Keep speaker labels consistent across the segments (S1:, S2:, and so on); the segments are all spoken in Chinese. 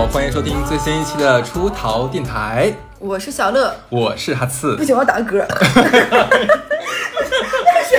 S1: 好，欢迎收听最新一期的出逃电台，
S2: 我是小乐，
S1: 我是哈刺
S2: 不。行，我要打个嗝。不行，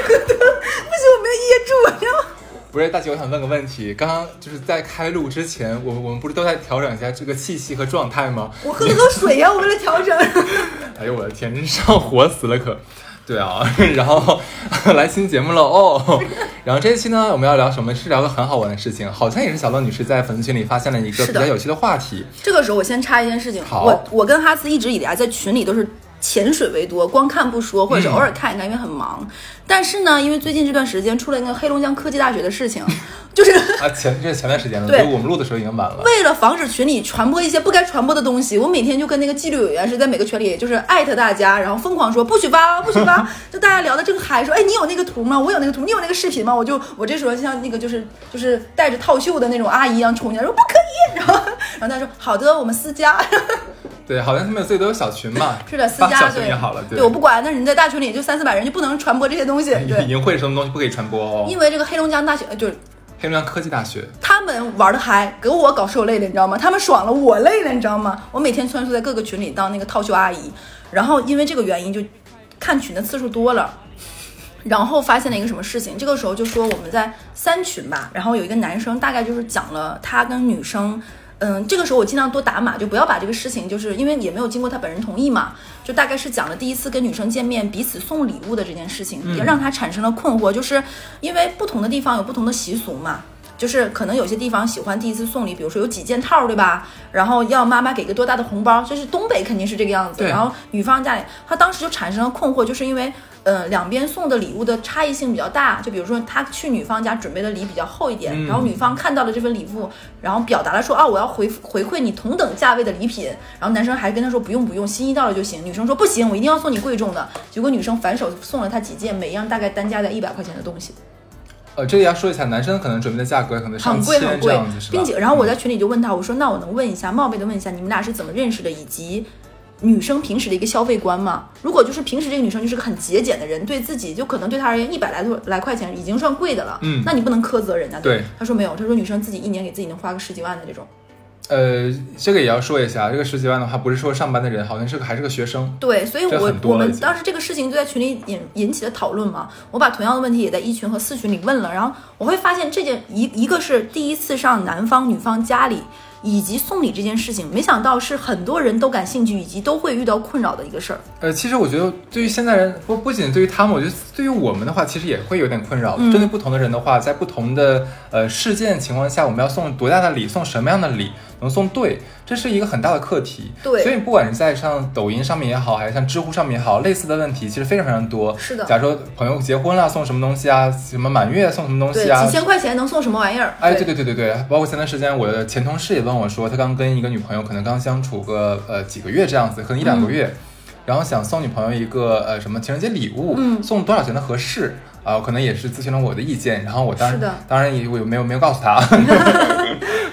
S2: 我没有噎住，然后
S1: 不是大姐，我想问个问题，刚刚就是在开录之前，我们我们不是都在调整一下这个气息和状态吗？
S2: 我喝了口水呀、我为了调整。
S1: 哎呦我的天，真是要活死了可。对啊，然后 来新节目了哦。然后这一期呢，我们要聊什么？是聊个很好玩的事情，好像也是小乐女士在粉丝群里发现了一个比较有趣的话题。
S2: 这个时候我先插一件事情，
S1: 好
S2: 我我跟哈斯一直以来在群里都是潜水为多，光看不说，或者是
S1: 嗯
S2: 偶尔看一看，因为很忙。但是呢，因为最近这段时间出了那个黑龙江科技大学的事情，就是
S1: 啊，前这是前段时间了，
S2: 对
S1: 我们录的时候已经晚了。
S2: 为了防止群里传播一些不该传播的东西，我每天就跟那个纪律委员是在每个群里就是艾特大家，然后疯狂说不许发，不许发。就大家聊的正嗨，说哎你有那个图吗？我有那个图，你有那个视频吗？我就我这时候像那个就是就是带着套袖的那种阿姨一样冲进来说不可以，然后然后大家说好的，我们私加。
S1: 对，好像他们自己都有小群嘛，
S2: 是的，私
S1: 家小
S2: 加对
S1: 群也好了，
S2: 对我不管，但是你在大群里就三四百人就不能传播这些东西，对，
S1: 淫秽什么东西不可以传播哦。
S2: 因为这个黑龙江大学呃就是
S1: 黑龙江科技大学，
S2: 他们玩的嗨，给我搞受累了，你知道吗？他们爽了，我累了，你知道吗？我每天穿梭在各个群里当那个套袖阿姨，然后因为这个原因就看群的次数多了。然后发现了一个什么事情？这个时候就说我们在三群吧，然后有一个男生大概就是讲了他跟女生，嗯，这个时候我尽量多打码，就不要把这个事情，就是因为也没有经过他本人同意嘛，就大概是讲了第一次跟女生见面彼此送礼物的这件事情，也让他产生了困惑，就是因为不同的地方有不同的习俗嘛。就是可能有些地方喜欢第一次送礼，比如说有几件套，对吧？然后要妈妈给个多大的红包，就是东北肯定是这个样子。然后女方家里，她当时就产生了困惑，就是因为呃两边送的礼物的差异性比较大。就比如说他去女方家准备的礼比较厚一点，
S1: 嗯
S2: 然后女方看到了这份礼物，然后表达了说啊我要回回馈你同等价位的礼品，然后男生还跟她说不用不用，心意到了就行。女生说不行，我一定要送你贵重的。结果女生反手送了她几件，每样大概单价在一百块钱的东西。
S1: 呃，这里要说一下，男生可能准备的价格可能上
S2: 很贵很贵
S1: 千这样子，是吧？
S2: 并且，然后我在群里就问他，我说那我能问一下，冒昧的问一下，你们俩是怎么认识的，以及女生平时的一个消费观吗？如果就是平时这个女生就是个很节俭的人，对自己就可能对她而言一百来多来块钱已经算贵的了，
S1: 嗯
S2: 那你不能苛责人家。
S1: 对，
S2: 他说没有，他说女生自己一年给自己能花个十几万的这种。
S1: 呃，这个也要说一下，这个十几万的话，不是说上班的人，好像是个还是个学生。
S2: 对，所以我我们当时这个事情就在群里引引起了讨论嘛。我把同样的问题也在一群和四群里问了，然后我会发现这件一一个是第一次上男方女方家里，以及送礼这件事情，没想到是很多人都感兴趣，以及都会遇到困扰的一个事儿。
S1: 呃，其实我觉得对于现在人，不不仅对于他们，我觉得对于我们的话，其实也会有点困扰。
S2: 嗯
S1: 针对不同的人的话，在不同的呃事件情况下，我们要送多大的礼，送什么样的礼能送对，这是一个很大的课题。
S2: 对
S1: 所以不管是在像抖音上面也好，还是像知乎上面也好，类似的问题其实非常非常多。
S2: 是的
S1: 假如说朋友结婚了，送什么东西啊？什么满月送什么东，西啊？
S2: 几千块钱能送什么玩意儿？
S1: 哎，对对对对对，包括前段时间我的前同事也问我说，他刚跟一个女朋友可能刚相处个呃几个月这样子，可能一两个
S2: 嗯
S1: 月，然后想送女朋友一个呃什么情人节礼物，
S2: 嗯
S1: 送多少钱的合适啊、可能也是咨询了我的意见，然后我当然
S2: 是的
S1: 当然也我没有没有告诉他，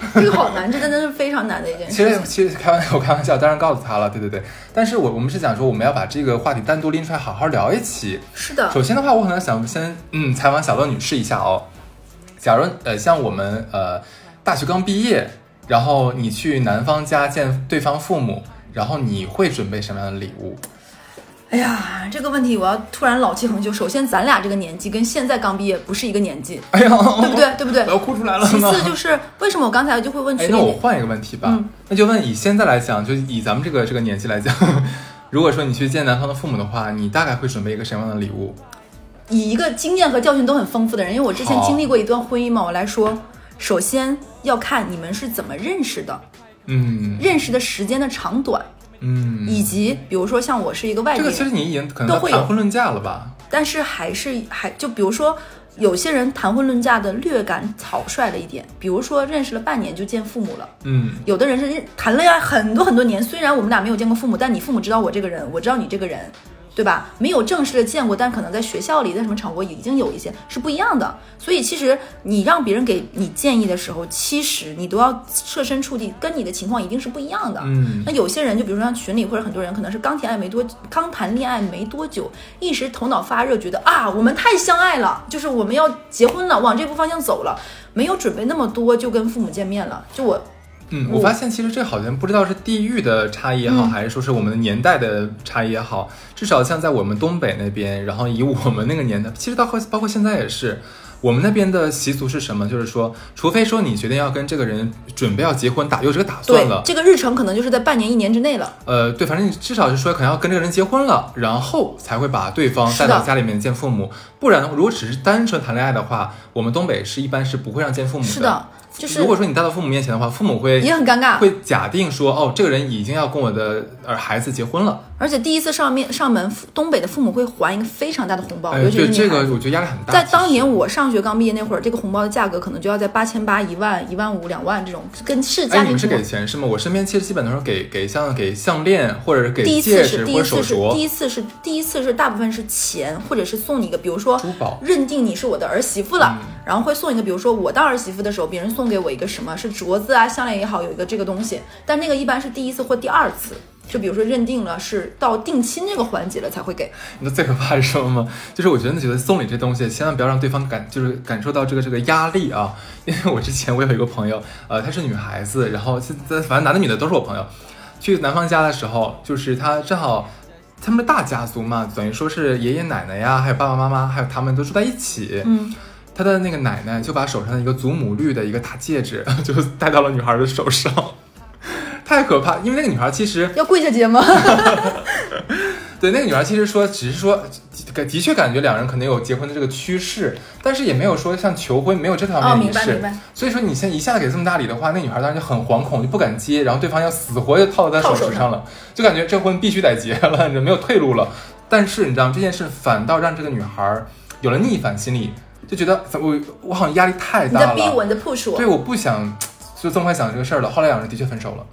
S2: 这个好难，这真的是非常难的一件
S1: 其实
S2: 事情。
S1: 其实开玩笑，我开玩笑，当然告诉他了，对对对，但是我我们是想说我们要把这个话题单独拎出来好好聊一期，
S2: 是的，
S1: 首先的话，我可能想先嗯采访小乐女士一下哦。假如呃像我们呃大学刚毕业，然后你去男方家见对方父母，然后你会准备什么样的礼物？
S2: 哎呀，这个问题我要突然老气横秋。首先，咱俩这个年纪跟现在刚毕业不是一个年纪，
S1: 哎呀，
S2: 对不对？对不对
S1: 我？要哭出来了
S2: 其。次就是为什么我刚才就会问
S1: 哎
S2: 群，里，
S1: 那我换一个问题吧，
S2: 嗯
S1: 那就问以现在来讲，就以咱们这个这个年纪来讲，如果说你去见男方的父母的话，你大概会准备一个什么样的礼物？
S2: 以一个经验和教训都很丰富的人，因为我之前
S1: 好
S2: 经历过一段婚姻嘛，我来说，首先要看你们是怎么认识的，
S1: 嗯
S2: 认识的时间的长短，
S1: 嗯，
S2: 以及比如说像我是一个外地人，
S1: 这个其实你已经可能
S2: 都会有
S1: 谈婚论嫁了吧？
S2: 但是还是还就比如说。有些人谈婚论嫁的略感草率了一点，比如说认识了半年就见父母了，
S1: 嗯
S2: 有的人是认谈恋爱很多很多年，虽然我们俩没有见过父母，但你父母知道我这个人，我知道你这个人，对吧？没有正式的见过，但可能在学校里，在什么场合已经有一些是不一样的。所以其实你让别人给你建议的时候，其实你都要设身处地，跟你的情况一定是不一样的。
S1: 嗯
S2: 那有些人，就比如说像群里或者很多人，可能是刚谈爱没多，刚谈恋爱没多久，一时头脑发热，觉得啊，我们太相爱了，就是我们要结婚了，往这步方向走了，没有准备那么多就跟父母见面了。就我
S1: 嗯，我发现其实这好像不知道是地域的差异也好，
S2: 嗯
S1: 还是说是我们的年代的差异也好，至少像在我们东北那边，然后以我们那个年代，其实到后包括现在也是，我们那边的习俗是什么？就是说，除非说你决定要跟这个人准备要结婚，打有这个打算了，
S2: 这个日程可能就是在半年一年之内了。
S1: 呃，对，反正你至少是说可能要跟这个人结婚了，然后才会把对方带到家里面见父母，不然如果只是单纯谈恋爱的话，我们东北是一般是不会让见父母的。
S2: 是的，就是
S1: 如果说你带到父母面前的话，父母会
S2: 也很尴尬。
S1: 会假定说，哦，这个人已经要跟我的呃孩子结婚了。
S2: 而且第一次上面上门，东北的父母会还一个非常大的红包，
S1: 哎，
S2: 尤其是
S1: 对这
S2: 女孩子。
S1: 个我觉得压力很大。
S2: 在当年我上学刚毕业那会儿，这个红包的价格可能就要在八千八、一万、一万五、两万这种，跟是
S1: 哎，你们是
S2: 家庭情况
S1: 给钱是吗？我身边其实基本都是给给像给项链或者是给戒
S2: 次是第
S1: 指或者手
S2: 一次是第、一次是第一次是大部分是钱，或者是送你一个，比如说
S1: 珠宝。
S2: 认定你是我的儿媳妇了，
S1: 嗯
S2: 然后会送一个，比如说我当儿媳妇的时候，别人送给我一个什么是镯子啊、项链也好，有一个这个东西，但那个一般是第一次或第二次，就比如说认定了是到定亲这个环节了才会给。
S1: 你知道最可怕是什么吗？就是我真的觉得送礼这东西，千万不要让对方感就是感受到这个这个压力啊。因为我之前我有一个朋友，呃，她是女孩子，然后现在反正男的女的都是我朋友。去男方家的时候，就是她正好他们的大家族嘛，等于说是爷爷奶奶呀，还有爸爸妈妈，还有他们都住在一起。
S2: 嗯，
S1: 他的那个奶奶就把手上的一个祖母绿的一个大戒指，就戴到了女孩的手上，太可怕。因为那个女孩其实
S2: 要跪下接吗？
S1: 对，那个女孩其实说，只是说，的的确感觉两人可能有结婚的这个趋势，但是也没有说像求婚，没有这方
S2: 哦，
S1: 面仪式。
S2: 明白明白。
S1: 所以说你现在一下子给这么大礼的话，那女孩当然就很惶恐，就不敢接，然后对方要死活就套在她
S2: 手
S1: 手指上了，就感觉这婚必须得结了，你没有退路了。但是你知道这件事反倒让这个女孩有了逆反心理，就觉得我我好像压力太大了，
S2: 在逼我，你在 push 我
S1: 对，。我不想就这么快想这个事儿了。后来两人的确分手了。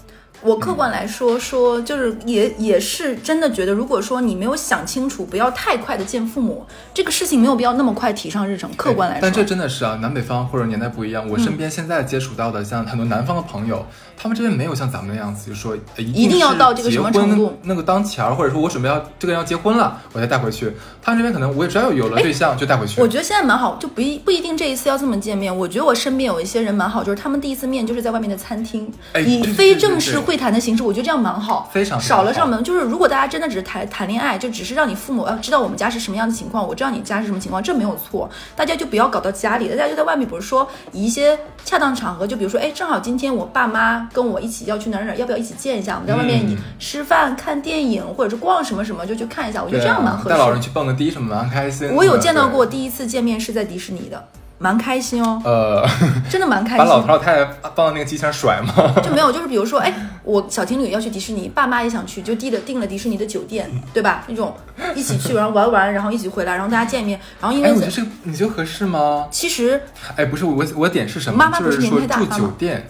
S2: 我客观来说说，就是也也是真的觉得，如果说你没有想清楚，不要太快的见父母，这个事情没有必要那么快提上日程。客观来说，嗯
S1: 但这真的是啊，南北方或者年代不一样。我身边现在接触到的，像很多南方的朋友，他们这边没有像咱们那样子，就说呃一
S2: 一定要到这个什么程度
S1: 那个当前儿，或者说我准备要这个人要结婚了，我再带回去。他们这边可能我也只要有了对象就带回去。
S2: 我觉得现在蛮好，就不一不一定这一次要这么见面。我觉得我身边有一些人蛮好，就是他们第一次面就是在外面的餐厅，以非正式会谈的形式，我觉得这样蛮好，
S1: 非常
S2: 少了上门。就是如果大家真的只是谈谈恋爱，就只是让你父母要知道我们家是什么样的情况，我知道你家是什么情况，这没有错。大家就不要搞到家里，大家就在外面，比如说以一些恰当场合，就比如说，哎，正好今天我爸妈跟我一起要去哪儿哪儿，要不要一起见一下？我们在外面
S1: 你
S2: 吃饭、看电影，或者是逛什么什么，就去看一下。我觉得这样蛮合适的。
S1: 带老人去蹦个迪什么蛮开心。
S2: 我有见到过，第一次见面是在迪士尼的，蛮开心哦，
S1: 呃，
S2: 真的蛮开心
S1: 把老。头老太太放到那个机器上甩吗？
S2: 就没有，就是比如说，哎，我小情侣要去迪士尼，爸妈也想去，就订了订了迪士尼的酒店，对吧？那种一起去，然后玩玩，然后一起回来，然后大家见面，然后因
S1: 哎，我
S2: 为
S1: 觉得这个你觉得合适吗？
S2: 其实
S1: 哎，不是我我点是什么？
S2: 妈妈不
S1: 是是说住
S2: 年纪大妈妈
S1: 酒店。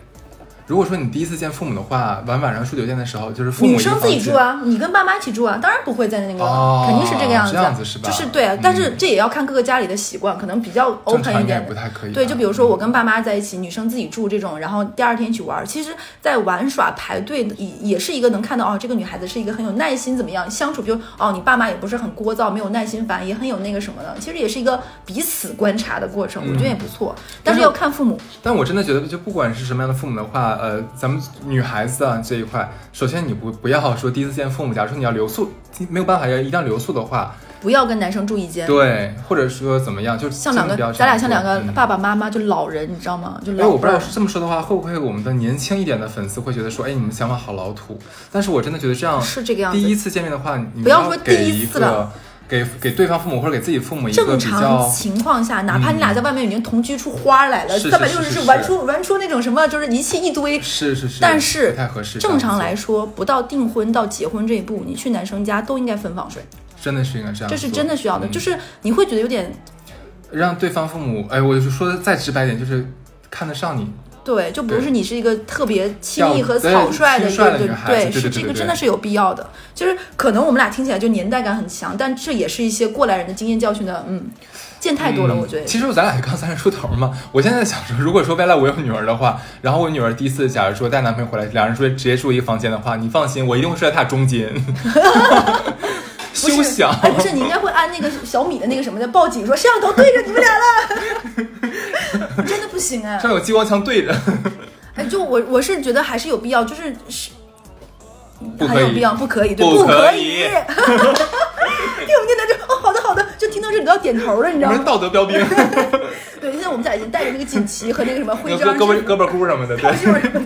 S1: 如果说你第一次见父母的话，晚晚上住酒店的时候，就是父母
S2: 女生自己住
S1: 啊。
S2: 啊，你跟爸妈一起住啊，当然不会在那个，
S1: 哦
S2: 肯定是这个样子，
S1: 这样子是吧
S2: 就是对啊，但是这也要看各个家里的习惯，可能比较 open 一点。
S1: 不太可以。
S2: 对，就比如说我跟爸妈在一起，女生自己住这种，然后第二天去玩儿。其实，在玩耍排队也也是一个能看到哦，这个女孩子是一个很有耐心，怎么样相处？比如哦，你爸妈也不是很聒噪，没有耐心烦，也很有那个什么的。其实也是一个彼此观察的过程，我觉得也不错。但是要看父母，
S1: 但我真的觉得，就不管是什么样的父母的话，呃，咱们女孩子啊这一块，首先你不不要说第一次见父母，假如说你要留宿，没有办法要一定要留宿的话，
S2: 不要跟男生住一间。
S1: 对，或者说怎么样，就
S2: 像两个，咱俩像两个
S1: 嗯
S2: 爸爸妈妈，就老人，你知道吗？就
S1: 哎，
S2: 老
S1: 我不知道这么说的话，会不会我们的年轻一点的粉丝会觉得说，哎，你们想法好老土？但是我真的觉得这样
S2: 是这个样子。
S1: 第一次见面的话，你
S2: 不要说
S1: 给
S2: 第一
S1: 一
S2: 次
S1: 给给对方父母或者给自己父母一个
S2: 正常情况下，哪怕你俩在外面已经同居出花来了，
S1: 是
S2: 三百六十
S1: 是
S2: 玩出玩出那种什么，就是一气一堆。
S1: 是是是，
S2: 但是
S1: 不太合适。
S2: 正常来
S1: 说，
S2: 不到订婚到结婚这一步，你去男生家都应该分房睡，
S1: 真的是应该这样，
S2: 这是真的需要的。
S1: 嗯
S2: 就是你会觉得有点
S1: 让对方父母，哎，我就说的再直白点，就是看得上你。
S2: 对，就不是
S1: 对
S2: 你是一个特别轻
S1: 易
S2: 和草率的一个对是这个真的是有必要的。就是可能我们俩听起来就年代感很强，但这也是一些过来人的经验教训的，嗯，见太多了，
S1: 嗯
S2: 我觉得。
S1: 其实咱俩刚三十出头嘛，我现在想说，如果说未来我有女儿的话，然后我女儿第一次假如说带男朋友回来，两人睡直接住一个房间的话，你放心，我一定会睡在她中间。休想！
S2: 哎，不是，你应该会按那个小米的那个什么的报警，说摄像头对着你们俩了，行哎！
S1: 上有激光枪对着。
S2: 哎，就我我是觉得还是有必要，就是是
S1: 不可以
S2: 很有必要，不可以，对，
S1: 不
S2: 不可
S1: 可以
S2: 听我们电台就哦，好的好的，就听到这里都要点头了，你知道吗？
S1: 道德标兵，
S2: 对，现在我们俩已经带着那个锦旗和那个什么徽
S1: 胳
S2: 章，
S1: 胳膊胳膊箍什么的，对，
S2: 就 是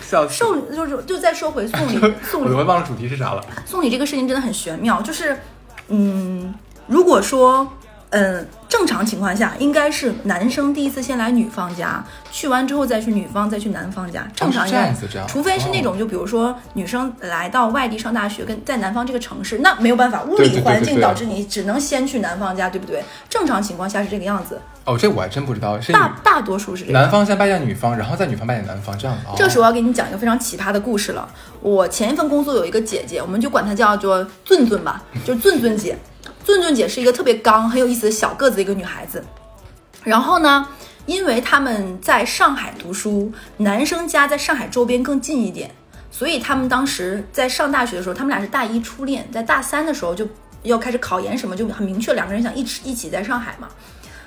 S1: 笑死。
S2: 送就是就再说回送礼送礼
S1: 我都忘了主题是啥了。
S2: 送礼这个事情真的很玄妙，就是，嗯，如果说，嗯，正常情况下应该是男生第一次先来女方家，去完之后再去女方，再去男方家，正常应该，
S1: 样子这样
S2: 除非是那种就比如说女生来到外地上大学，跟在南方这个城市，那没有办法，物理环境导致你只能先去男方家，对不对？正常情况下是这个样子，
S1: 哦，这我还真不知道，是
S2: 大大多数是这样。
S1: 男方先拜见女方，然后再女方拜见男方，这样子。哦、
S2: 这个时候我要给你讲一个非常奇葩的故事了。我前一份工作有一个姐姐，我们就管她叫做俊俊吧，就是俊俊姐。俊俊姐是一个特别刚、很有意思的小个子一个女孩子。然后呢，因为他们在上海读书，男生家在上海周边更近一点，所以他们当时在上大学的时候，他们俩是大一初恋，在大三的时候就要开始考研什么，就很明确两个人想一起一起在上海嘛。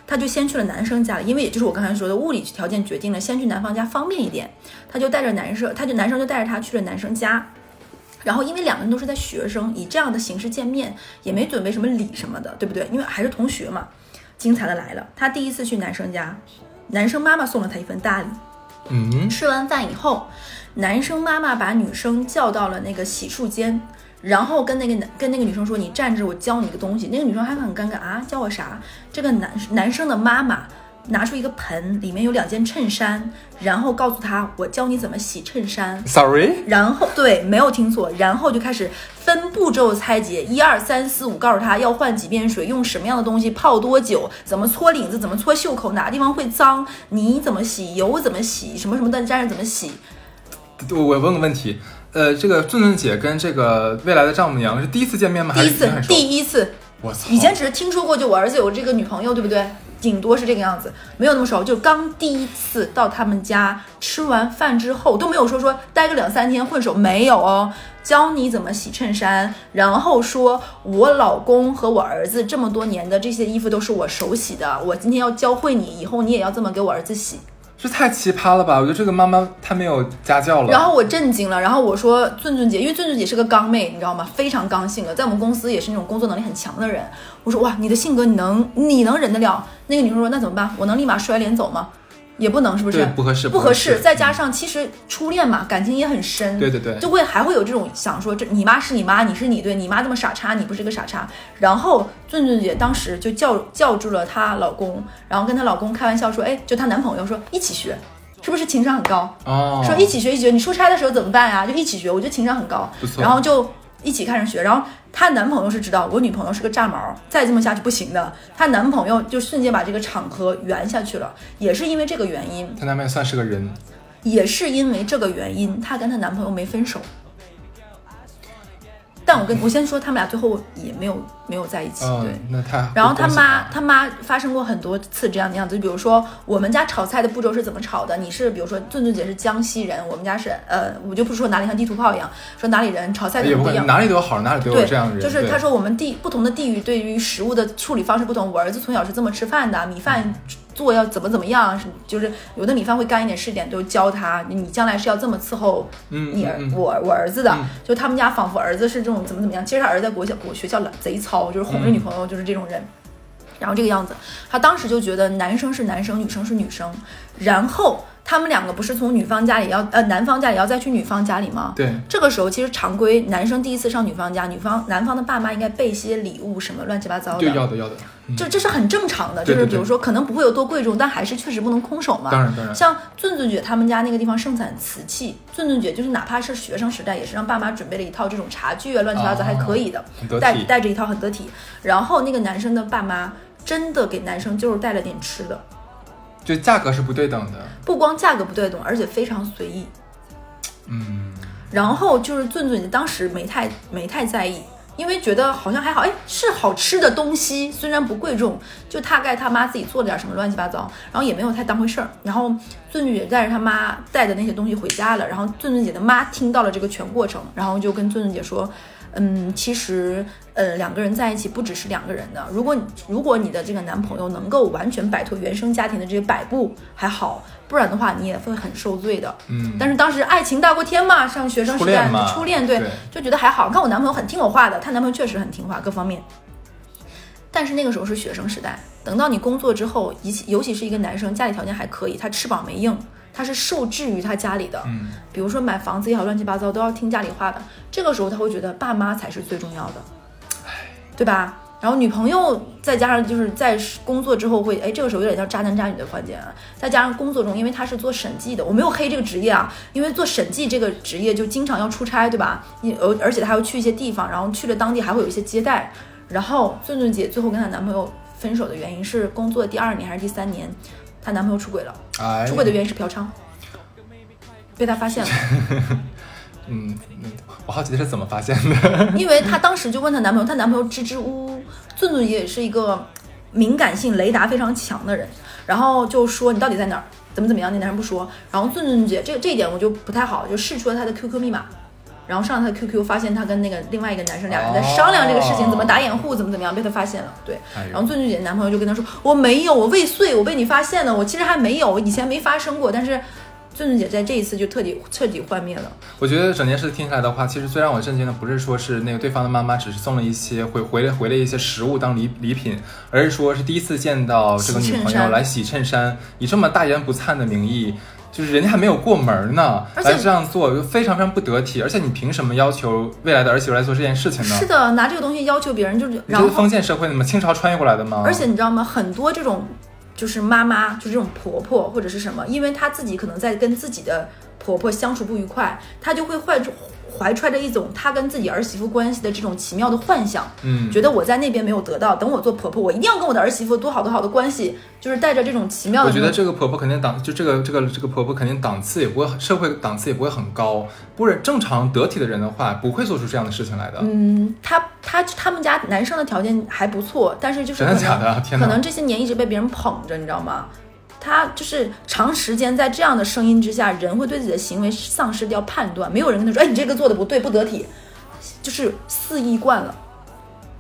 S2: 他就先去了男生家了，因为也就是我刚才说的物理条件决定了，先去男方家方便一点。他就带着男生，他就男生就带着他去了男生家。然后因为两个人都是在学生，以这样的形式见面，也没准备什么礼什么的，对不对？因为还是同学嘛。精彩的来了，他第一次去男生家，男生妈妈送了他一份大礼。
S1: 嗯，
S2: 吃完饭以后，男生妈妈把女生叫到了那个洗漱间，然后跟那个男跟那个女生说：“你站着，我教你一个东西。”那个女生还很尴尬啊，教我啥？这个男男生的妈妈拿出一个盆，里面有两件衬衫，然后告诉他：“我教你怎么洗衬衫。”
S1: Sorry，
S2: 然后对，没有听错，然后就开始分步骤拆解，一二三四五，告诉他要换几遍水，用什么样的东西泡多久，怎么搓领子，怎么搓袖口，哪个地方会脏，你怎么洗，油怎么洗，什么什么的沾染怎么洗。
S1: 我我问个问题，呃，这个俊俊姐跟这个未来的丈母娘是第一次见面吗？
S2: 第一次？第一次，
S1: 我操！
S2: 以前只是听说过，就我儿子有这个女朋友，对不对？顶多是这个样子，没有那么熟。就刚第一次到他们家吃完饭之后，都没有说说待个两三天混熟，没有哦。教你怎么洗衬衫，然后说我老公和我儿子这么多年的这些衣服都是我手洗的，我今天要教会你，以后你也要这么给我儿子洗。
S1: 这太奇葩了吧！我觉得这个妈妈太没有家教了。
S2: 然后我震惊了，然后我说俊俊姐，因为俊俊姐是个刚妹，你知道吗？非常刚性的，在我们公司也是那种工作能力很强的人。我说哇，你的性格你能你能忍得了？那个女生说那怎么办？我能立马摔脸走吗？也不能，是不是？
S1: 不合适，
S2: 不合适。
S1: 适。
S2: 再加上其实初恋嘛，感情也很深，
S1: 对对对
S2: 就会还会有这种想说，这你妈是你妈，你是你，对你妈这么傻叉，你不是个傻叉。然后俊俊姐当时就叫叫住了她老公，然后跟她老公开玩笑说，哎，就她男朋友说一起学，是不是情商很高？
S1: 哦，
S2: 说一起学一起学，你出差的时候怎么办呀？就一起学，我觉得情商很高
S1: 不。错
S2: 然后就一起开始学，然后她男朋友是知道我女朋友是个炸毛，再这么下去不行的。她男朋友就瞬间把这个场合圆下去了，也是因为这个原因，
S1: 她男朋友算是个人，
S2: 也是因为这个原因，她跟她男朋友没分手。但我跟我先说，他们俩最后也没有没有在一起，
S1: 嗯
S2: 对。，
S1: 那太。
S2: 然后他妈他妈发生过很多次这样的样子，就比如说我们家炒菜的步骤是怎么炒的？你是比如说俊俊姐是江西人，我们家是呃，我就不说哪里像地图炮一样，说哪里人炒菜
S1: 也不
S2: 一样。
S1: 哪里都有好，哪里都有
S2: 对
S1: 这样的，人。对
S2: 就是他说我们地不同的地域对于食物的处理方式不同。我儿子从小是这么吃饭的，米饭做要怎么怎么样，什么就是有的米饭会干一点湿一点，都教他你将来是要这么伺候
S1: 嗯
S2: 你儿、
S1: 嗯嗯
S2: 我我儿子的。
S1: 嗯
S2: 就他们家仿佛儿子是这种怎么怎么样，其实他儿子在国小国学校贼糙，就是哄着女朋友，就是这种人。然后这个样子，他当时就觉得男生是男生，女生是女生。然后他们两个不是从女方家里要呃男方家里要再去女方家里吗？
S1: 对，
S2: 这个时候其实常规，男生第一次上女方家，女方男方的爸妈应该备些礼物什么乱七八糟的，
S1: 对要的要的，嗯
S2: 这这是很正常的，就是比如说可能不会有多贵重，但还是确实不能空手嘛。
S1: 当然当然，
S2: 像俊俊姐他们家那个地方盛产瓷器，俊俊姐就是哪怕是学生时代，也是让爸妈准备了一套这种茶具啊，乱七八糟
S1: 哦
S2: 还可以的。带带着一套很得体。然后那个男生的爸妈真的给男生就是带了点吃的，
S1: 就价格是不对等的，
S2: 不光价格不对等，而且非常随意。
S1: 嗯，
S2: 然后就是俊俊当时没太没太在意，因为觉得好像还好，哎，是好吃的东西，虽然不贵重，就大概他妈自己做了点什么乱七八糟，然后也没有太当回事儿。然后俊俊姐带着他妈带的那些东西回家了，然后俊俊姐的妈听到了这个全过程，然后就跟俊俊姐说，嗯，其实呃两个人在一起不只是两个人的，如果如果你的这个男朋友能够完全摆脱原生家庭的这些摆布还好，不然的话你也会很受罪的。
S1: 嗯，
S2: 但是当时爱情大过天嘛，上学生时代
S1: 初恋
S2: 对
S1: 对
S2: 就觉得还好。看我男朋友很听我话的，她男朋友确实很听话，各方面。但是那个时候是学生时代，等到你工作之后，尤其尤其是一个男生，家里条件还可以，他翅膀没硬，他是受制于他家里的。
S1: 嗯，
S2: 比如说买房子也好，乱七八糟都要听家里话的。这个时候他会觉得爸妈才是最重要的，对吧？然后女朋友再加上就是在工作之后会，哎，这个时候有点叫渣男渣女的环节啊。再加上工作中，因为他是做审计的，我没有黑这个职业啊，因为做审计这个职业就经常要出差，对吧？你而而且他要去一些地方，然后去了当地还会有一些接待。然后俊俊姐最后跟她男朋友分手的原因是工作第二年还是第三年，她男朋友出轨了，
S1: 哎，
S2: 出轨的原因是嫖娼，被她发现了。
S1: 嗯，嗯我好奇的是怎么发现的？
S2: 因为她当时就问她男朋友，她男朋友支支吾吾，俊俊也是一个敏感性雷达非常强的人，然后就说你到底在哪儿，怎么怎么样，那男人不说，然后俊俊姐这个这一点我就不太好，就试出了她的 QQ 密码。然后上了他的 QQ，发现他跟那个另外一个男生俩人在商量这个事情，
S1: 哦
S2: 怎么打掩护，怎么怎么样，被他发现了。对，然后俊俊姐男朋友就跟她说：“我没有，我未遂，我被你发现了，我其实还没有，我以前没发生过。”但是俊俊姐在这一次就彻底彻底幻灭了。
S1: 我觉得整件事听起来的话，其实最让我震惊的不是说是那个对方的妈妈只是送了一些回回了回了一些食物当礼礼品，而是说是第一次见到这个女朋友来洗衬衫，以这么大言不惭的名义。就是人家还没有过门呢，
S2: 而且
S1: 来这样做就非常非常不得体，而且你凭什么要求未来的儿媳妇来做这件事情呢？
S2: 是的，拿这个东西要求别人，就是
S1: 你这是
S2: 然后
S1: 封建社会的吗？清朝穿越过来的吗？
S2: 而且你知道吗？很多这种就是妈妈，就是这种婆婆或者是什么，因为她自己可能在跟自己的婆婆相处不愉快，她就会换种怀揣着一种她跟自己儿媳妇关系的这种奇妙的幻想，
S1: 嗯，
S2: 觉得我在那边没有得到，等我做婆婆，我一定要跟我的儿媳妇多好多好的关系，就是带着这种奇妙的
S1: 我觉得。
S2: 这
S1: 个婆婆肯定档，就这个这个这个婆婆肯定档次也不会，社会档次也不会很高。不然正常得体的人的话，不会做出这样的事情来的。
S2: 嗯，他他他们家男生的条件还不错，但是就是
S1: 真的假的天哪
S2: 可能这些年一直被别人捧着，你知道吗？他就是长时间在这样的声音之下，人会对自己的行为丧失掉判断。没有人跟他说：“哎，你这个做的不对，不得体。”就是肆意惯了。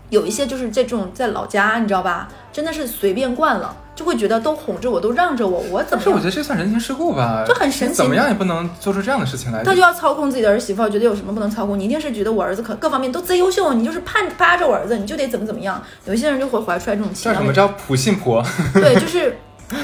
S2: 有一些就是这种在老家，你知道吧？真的是随便惯了，就会觉得都哄着我，都让着我，我怎么样
S1: 但是我觉？得这算人情世故吧，
S2: 就很神奇
S1: 怎么样也不能做出这样的事情来。
S2: 他就要操控自己的儿媳妇，觉得有什么不能操控？你一定是觉得我儿子可各方面都贼优秀，你就是盼扒着我儿子，你就得怎么怎么样。有一些人就会怀出来这种
S1: 叫什么叫普信婆？
S2: 对，就是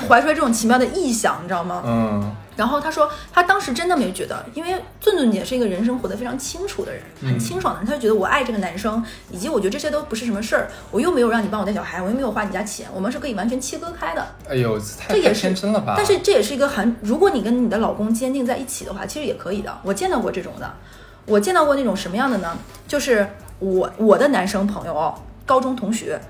S2: 怀出来这种奇妙的臆想，你知道吗？
S1: 嗯，
S2: 然后他说，他当时真的没觉得，因为俊俊姐是一个人生活得非常清楚的人，很清爽的人，他就觉得我爱这个男生，以及我觉得这些都不是什么事儿，我又没有让你帮我带小孩，我又没有花你家钱，我们是可以完全切割开的。
S1: 哎呦，太太
S2: 这也是
S1: 天真了吧？
S2: 但是这也是一个很，如果你跟你的老公坚定在一起的话，其实也可以的。我见到过这种的，我见到过那种什么样的呢？就是我我的男生朋友哦，高中同学，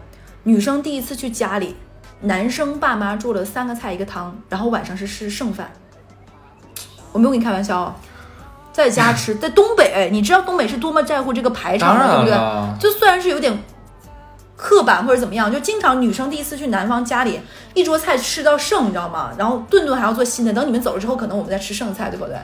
S2: 女生第一次去家里，男生爸妈做了三个菜一个汤，然后晚上是吃剩饭。我没有跟你开玩笑哦，在家吃，在东北，哎你知道东北是多么在乎这个排场的，对不对？就虽然是有点刻板或者怎么样，就经常女生第一次去男方家里，一桌菜吃到剩，你知道吗？然后顿顿还要做新的，等你们走了之后，可能我们再吃剩菜，对不对？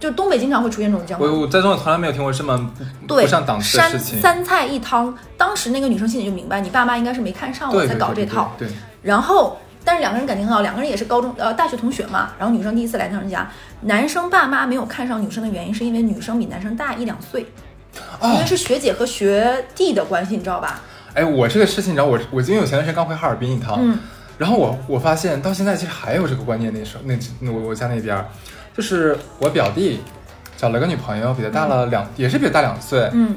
S2: 就东北经常会出现这种情况。
S1: 我我在中国从来没有听过这么不上档次的
S2: 三
S1: 事情。
S2: 三菜一汤，当时那个女生心里就明白，你爸妈应该是没看上我才搞这套。
S1: 对，对
S2: 然后，但是两个人感情很好，两个人也是高中呃大学同学嘛。然后女生第一次来男生家，男生爸妈没有看上女生的原因，是因为女生比男生大一两岁，因为
S1: 哦，
S2: 是学姐和学弟的关系，你知道吧？
S1: 哎，我这个事情，你知道，我我因为我前段时间刚回哈尔滨一趟，
S2: 嗯，
S1: 然后我我发现到现在其实还有这个观念，那时候那那我我家那边儿，就是我表弟找了个女朋友，比他大了两，也是比他大两岁，
S2: 嗯，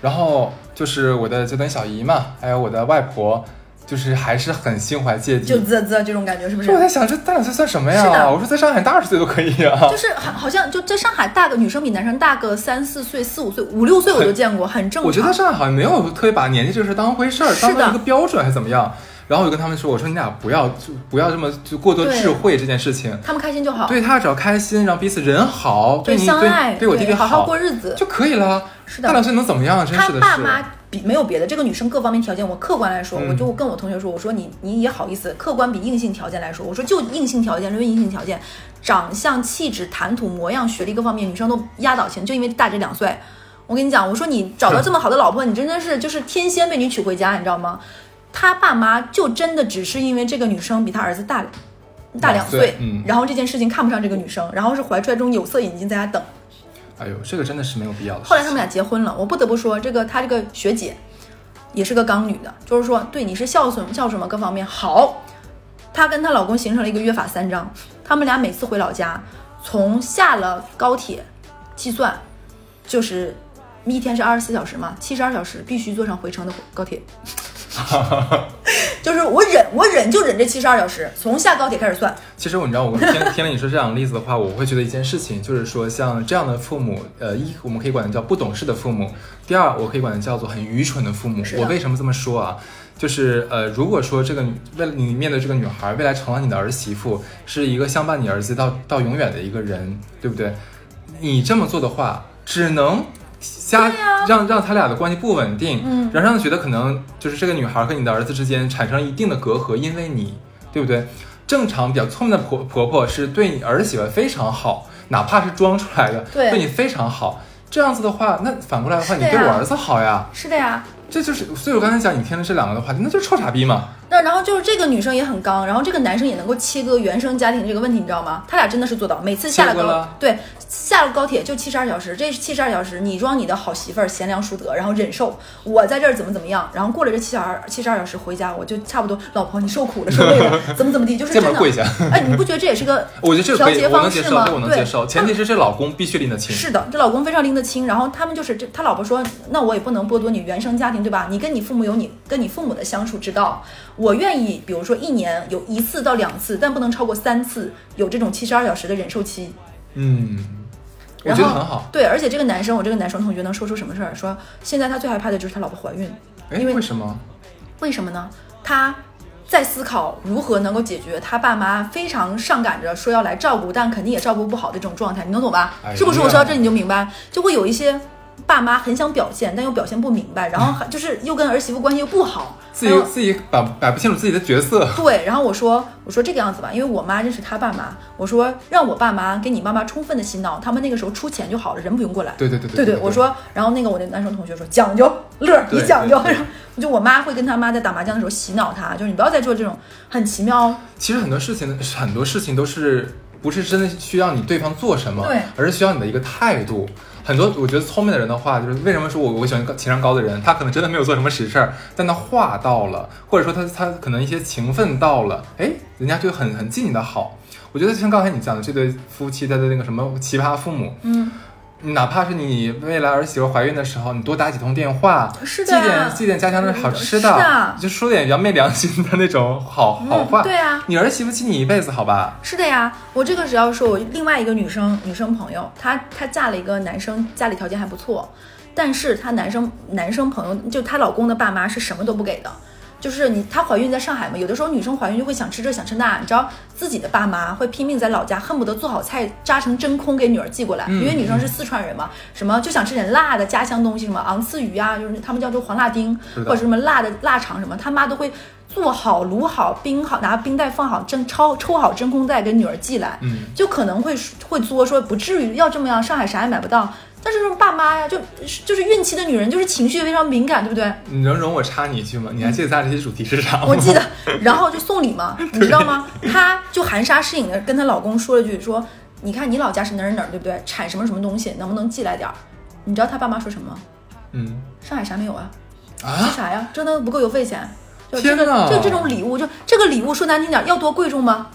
S1: 然后就是我的这等小姨嘛，还有我的外婆，就是还是很心怀芥蒂。
S2: 就啧啧这种感觉是不是
S1: 就我？在想，这大两岁算什么呀？我说在上海大二十岁都可以啊。
S2: 就是好好像就在上海大个女生比男生大个三四岁、四五岁、五六岁我都见过，很正常。
S1: 我觉得上海好像没有特别把年纪这个事当回事儿，当成一个标准还是怎么样。然后我就跟他们说，我说你俩不要就不要这么就过多智慧这件事情。
S2: 他们开心就好，
S1: 对他只要开心，然后彼此人好，
S2: 对
S1: 你
S2: 相爱，
S1: 对对我弟弟
S2: 好好过日子。
S1: 就可以了。
S2: 是的
S1: 大两岁能怎么样？真是的是。
S2: 爸妈比没有别的，这个女生各方面条件，我客观来说，
S1: 嗯
S2: 我就跟我同学说，我说你你也好意思，客观比硬性条件来说，我说就硬性条件论硬性条件，长相、气质、谈吐、模样、学历各方面，女生都压倒性，就因为大这两岁。我跟你讲，我说你找到这么好的老婆，你真的是就是天仙被你娶回家，你知道吗？他爸妈就真的只是因为这个女生比他儿子大大两岁，
S1: 嗯
S2: 然后这件事情看不上这个女生，然后是怀揣这种有色眼镜在家等。
S1: 哎呦，这个真的是没有必要的。
S2: 后来他们俩结婚了，我不得不说，这个她这个学姐也是个刚女的，就是说对你是孝顺孝顺嘛？各方面好。她跟她老公形成了一个约法三章，他们俩每次回老家，从下了高铁计算，就是一天是二十四小时嘛，七十二小时必须坐上回程的高铁。就是我忍，我忍就忍这七十二小时，从下高铁开始算。
S1: 其实我你知道，我听听了你说这两个例子的话，我会觉得一件事情，就是说像这样的父母，呃，一我们可以管它叫不懂事的父母，第二我可以管它叫做很愚蠢的父母我为什么这么说啊？就是呃，如果说这个为了你面对这个女孩，未来成了你的儿媳妇，是一个相伴你儿子到到永远的一个人，对不对？你这么做的话，只能瞎、让让他俩的关系不稳定，
S2: 嗯
S1: 然后让他觉得可能就是这个女孩和你的儿子之间产生了一定的隔阂，因为你，对不对？正常比较聪明的婆婆婆是对你儿媳妇非常好，哪怕是装出来的，
S2: 对
S1: 你非常好。这样子的话，那反过来的话，
S2: 的
S1: 你对我儿子好呀，
S2: 是的呀，
S1: 这就是，所以我刚才讲你听了这两个的话，那就是臭傻逼嘛。
S2: 那然后就是这个女生也很刚，然后这个男生也能够切割原生家庭这个问题，你知道吗？他俩真的是做到，每次下了高
S1: 了
S2: 对下了高铁就七十二小时，这七十二小时你装你的好媳妇儿贤良淑德，然后忍受我在这儿怎么怎么样，然后过了这七小二七十二小时回家，我就差不多老婆你受苦了受累了，怎么怎么地，就是真的
S1: 跪下。
S2: 哎，你不觉得这也是个
S1: 我觉得这个可以，
S2: 调节
S1: 我能接受，
S2: 方式吗？
S1: 这我能接受，前提是这老公必须拎得清。
S2: 是的，这老公非常拎得清，然后他们就是这，他老婆说，那我也不能剥夺你原生家庭，对吧？你跟你父母有你跟你父母的相处之道，我愿意，比如说一年有一次到两次，但不能超过三次，有这种七十二小时的忍受期。
S1: 嗯，我
S2: 然后
S1: 觉得很好。
S2: 对，而且这个男生，我这个男生同学能说出什么事儿？说现在他最害怕的就是他老婆怀孕，
S1: 哎，
S2: 因为
S1: 为什么？
S2: 为什么呢？他在思考如何能够解决他爸妈非常上赶着说要来照顾，但肯定也照顾不好的这种状态，你能懂吧？
S1: 哎
S2: 是不是？我说到这你就明白，就会有一些爸妈很想表现，但又表现不明白，然后还就是又跟儿媳妇关系又不好，
S1: 自己自己摆摆不清楚自己的角色。
S2: 对，然后我说我说这个样子吧，因为我妈认识他爸妈，我说让我爸妈给你妈妈充分的洗脑，他们那个时候出钱就好了，人不用过来。
S1: 对对对
S2: 对
S1: 对
S2: 我说，然后那个我那男生同学说讲究乐儿，你讲究。就我妈会跟他妈在打麻将的时候洗脑他，就是你不要再做这种很奇妙。
S1: 其实很多事情，很多事情都是不是真的需要你对方做什么，
S2: 对
S1: 而是需要你的一个态度。很多我觉得聪明的人的话，就是为什么说我我喜欢高情商高的人，他可能真的没有做什么实事儿，但他话到了，或者说他他可能一些情分到了，哎，人家就很很记你的好。我觉得像刚才你讲的这对夫妻他的那个什么奇葩父母，
S2: 嗯，
S1: 哪怕是你未来儿媳妇怀孕的时候，你多打几通电话，
S2: 是的
S1: 寄点寄点家乡的好吃
S2: 是的
S1: 就说点比较昧良心的那种好好话。
S2: 嗯对啊
S1: 你儿媳妇记你一辈子，好吧？
S2: 是的呀，我这个只要说我另外一个女生女生朋友，她她嫁了一个男生，家里条件还不错，但是她男生男生朋友就她老公的爸妈是什么都不给的。就是你，她怀孕在上海嘛，有的时候女生怀孕就会想吃这想吃那，你知道自己的爸妈会拼命在老家，恨不得做好菜扎成真空给女儿寄过来，
S1: 嗯
S2: 因为女生是四川人嘛，什么就想吃点辣的家乡东西，什么昂刺鱼啊，就是他们叫做黄辣丁，或者什么辣的腊肠什么，他妈都会做好、卤好、冰好，拿冰袋放好，真抽抽好真空袋给女儿寄来，
S1: 嗯，
S2: 就可能会会作说不至于要这么样，上海啥也买不到。但是这种爸妈呀，就就是孕期的女人，就是情绪非常敏感，对不对？
S1: 你能容我插你一句吗？你还记得咱俩这些主题是啥吗？
S2: 我记得，然后就送礼嘛，你知道吗？她就含沙射影的跟她老公说了句说，你看你老家是哪儿哪儿，对不对？产什么什么东西，能不能寄来点儿？你知道她爸妈说什么吗？
S1: 嗯
S2: 上海啥没有啊？是
S1: 啊，
S2: 啥呀？这都不够邮费钱。就这个
S1: 天哪
S2: 就这种礼物，就这个礼物说难听点，要多贵重吗？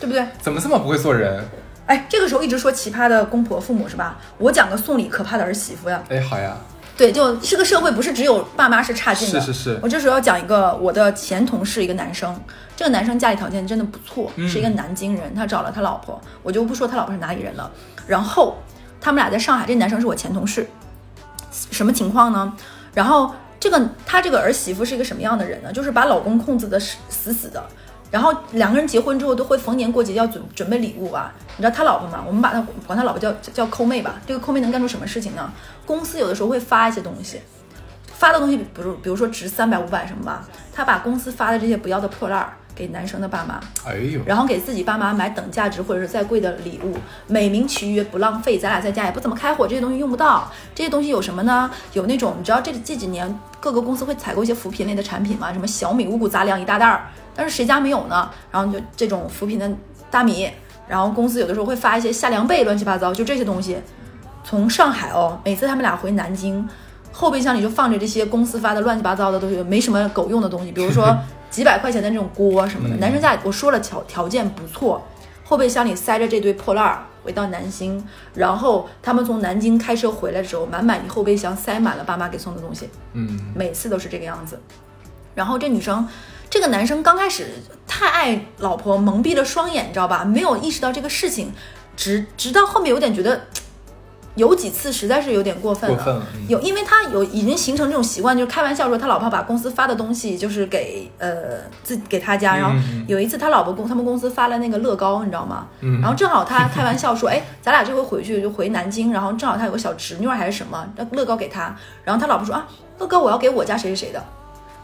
S2: 对不对？
S1: 怎么这么不会做人？
S2: 哎，这个时候一直说奇葩的公婆父母是吧？我讲个送礼可怕的儿媳妇呀。
S1: 哎，好呀，
S2: 对，就这个社会不是只有爸妈是差劲的。
S1: 是是是
S2: 我这时候要讲一个我的前同事，一个男生，这个男生家里条件真的不错，
S1: 嗯
S2: 是一个南京人，他找了他老婆，我就不说他老婆是哪里人了。然后他们俩在上海，这男生是我前同事，什么情况呢？然后这个他这个儿媳妇是一个什么样的人呢？就是把老公控制的死死死的。然后两个人结婚之后都会逢年过节要准准备礼物吧？你知道他老婆吗？我们把他管他老婆叫叫叫抠妹吧。这个抠妹能干出什么事情呢？公司有的时候会发一些东西，发的东西，比如比如说值三百五百什么吧，他把公司发的这些不要的破烂儿给男生的爸妈，
S1: 哎呦，
S2: 然后给自己爸妈买等价值或者是再贵的礼物，美名其曰不浪费，咱俩在家也不怎么开火，这些东西用不到。这些东西有什么呢？有那种你知道这这几年各个公司会采购一些扶贫类的产品吗？什么小米五谷杂粮一大袋儿，但是谁家没有呢？然后就这种扶贫的大米，然后公司有的时候会发一些夏凉被，乱七八糟，就这些东西。从上海哦，每次他们俩回南京，后备箱里就放着这些公司发的乱七八糟的东西，没什么狗用的东西，比如说 几百块钱的那种锅什么的。
S1: 嗯
S2: 男生家里我说了条条件不错，后备箱里塞着这堆破烂儿，回到南京，然后他们从南京开车回来的时候，满满一后备箱塞满了爸妈给送的东西，
S1: 嗯，
S2: 每次都是这个样子。然后这女生，这个男生刚开始太爱老婆，蒙蔽了双眼，你知道吧？没有意识到这个事情，直直到后面有点觉得，有几次实在是有点过分了。
S1: 过分了嗯
S2: 有，因为他有已经形成这种习惯，就是开玩笑说他老婆把公司发的东西就是给呃自己给他家，然后有一次他老婆公他们公司发了那个乐高，你知道吗？
S1: 嗯
S2: 然后正好他开玩笑说，哎，咱俩这回回去就回南京，然后正好他有个小侄女儿还是什么，让乐高给他，然后他老婆说啊，乐高我要给我家谁谁谁的。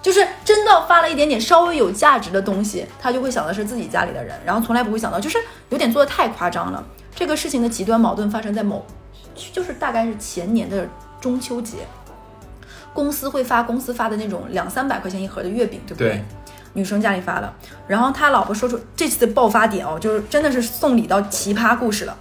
S2: 就是真的发了一点点稍微有价值的东西，他就会想的是自己家里的人，然后从来不会想到，就是有点做的太夸张了。这个事情的极端矛盾发生在某，就是大概是前年的中秋节，公司会发公司发的那种两三百块钱一盒的月饼，对不对？
S1: 对
S2: 女生家里发了，然后他老婆说出这次的爆发点哦，就是真的是送礼到奇葩故事了。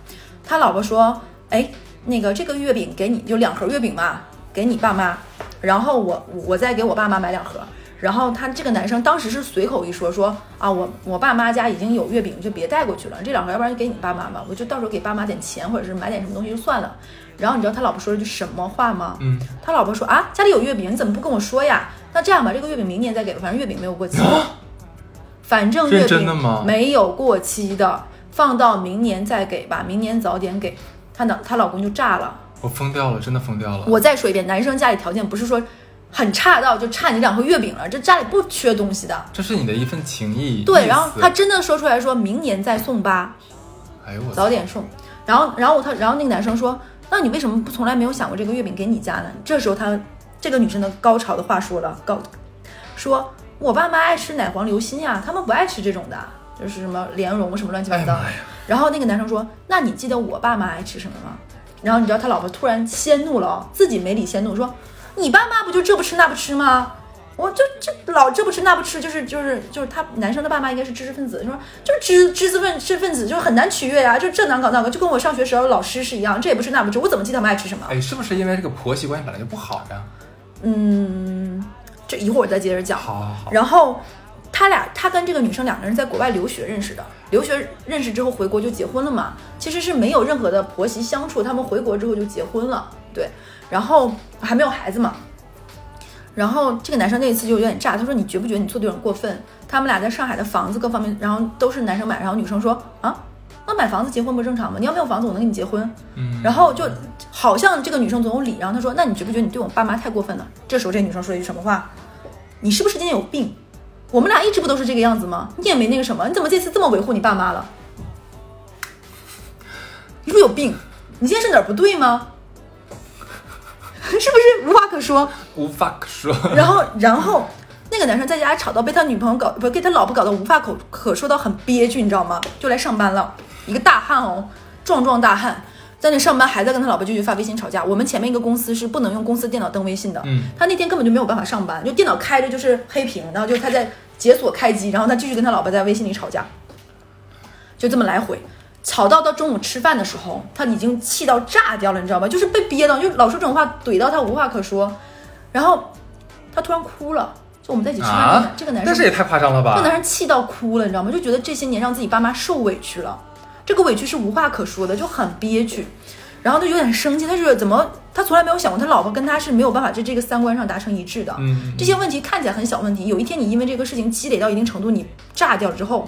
S2: 他老婆说：“哎，那个这个月饼给你，就两盒月饼嘛，给你爸妈，然后我我再给我爸妈买两盒。”然后他这个男生当时是随口一说说啊，我我爸妈家已经有月饼，就别带过去了，这两盒要不然就给你爸妈吧，我就到时候给爸妈点钱或者是买点什么东西就算了。然后你知道他老婆说了句什么话吗？
S1: 嗯，
S2: 他老婆说啊，家里有月饼，你怎么不跟我说呀？那这样吧，这个月饼明年再给吧，反正月饼没有过期。反正月饼没有过期的，放到明年再给吧，明年早点给。她老她老公就炸了。
S1: 我疯掉了，真的疯掉了。
S2: 我再说一遍，男生家里条件不是说很差到就差你两盒月饼了，这家里不缺东西的。
S1: 这是你的一份情谊。
S2: 对，然后他真的说出来说明年再送吧，
S1: 哎呦我
S2: 早点送。然后，然后他，然后那个男生说：“那你为什么不从来没有想过这个月饼给你家呢？”这时候他这个女生的高潮的话说了，高说：“我爸妈爱吃奶黄流心呀，他们不爱吃这种的，就是什么莲蓉什么乱七八糟。然后那个男生说：“那你记得我爸妈爱吃什么吗？”然后你知道他老婆突然迁怒了，自己没理迁怒说：“你爸妈不就这不吃那不吃吗？我就这老这不吃那不吃，就是就是就是他男生的爸妈应该是知识分子，说就是知知识分知识分子就是很难取悦呀、就这难搞那个，就跟我上学时候老师是一样，这也不吃那不吃，我怎么记他们爱吃什么？
S1: 哎，是不是因为这个婆媳关系本来就不好呀？
S2: 嗯，这一会儿再接着讲。
S1: 好好好，
S2: 然后他俩，他跟这个女生两个人在国外留学认识的，留学认识之后回国就结婚了嘛。其实是没有任何的婆媳相处，他们回国之后就结婚了，对。然后还没有孩子嘛。然后这个男生那一次就有点炸，他说：“你觉不觉得你做的有点过分？他们俩在上海的房子各方面，然后都是男生买，然后女生说啊，那买房子结婚不正常吗？你要没有房子，我能跟你结婚。
S1: 嗯，
S2: 然后就好像这个女生总有理，然后他说：“那你觉不觉得你对我爸妈太过分了？”这时候这女生说了一句什么话？你是不是今天有病？我们俩一直不都是这个样子吗？你也没那个什么，你怎么这次这么维护你爸妈了？你是不是有病？你今天是哪儿不对吗？是不是无话可说？
S1: 无话可说。
S2: 然后，然后那个男生在家吵到被他女朋友搞，不是给他老婆搞得无话可可说到很憋屈，你知道吗？就来上班了，一个大汉哦，壮壮大汉，在那上班还在跟他老婆继续发微信吵架。我们前面一个公司是不能用公司电脑登微信的，
S1: 嗯
S2: 他那天根本就没有办法上班，就电脑开着就是黑屏，然后就他在解锁开机，然后他继续跟他老婆在微信里吵架，就这么来回。吵到到中午吃饭的时候，他已经气到炸掉了，你知道吧？就是被憋到，就老说这种话怼到他无话可说，然后他突然哭了。就我们在一起吃饭，
S1: 啊，
S2: 这个男生
S1: 但是也太夸张了吧
S2: 这个？男生气到哭了，你知道吗？就觉得这些年让自己爸妈受委屈了，这个委屈是无话可说的，就很憋屈，然后他有点生气，他是怎么？他从来没有想过他老婆跟他是没有办法在这个三观上达成一致的。
S1: 嗯，
S2: 这些问题看起来很小问题，有一天你因为这个事情积累到一定程度，你炸掉之后，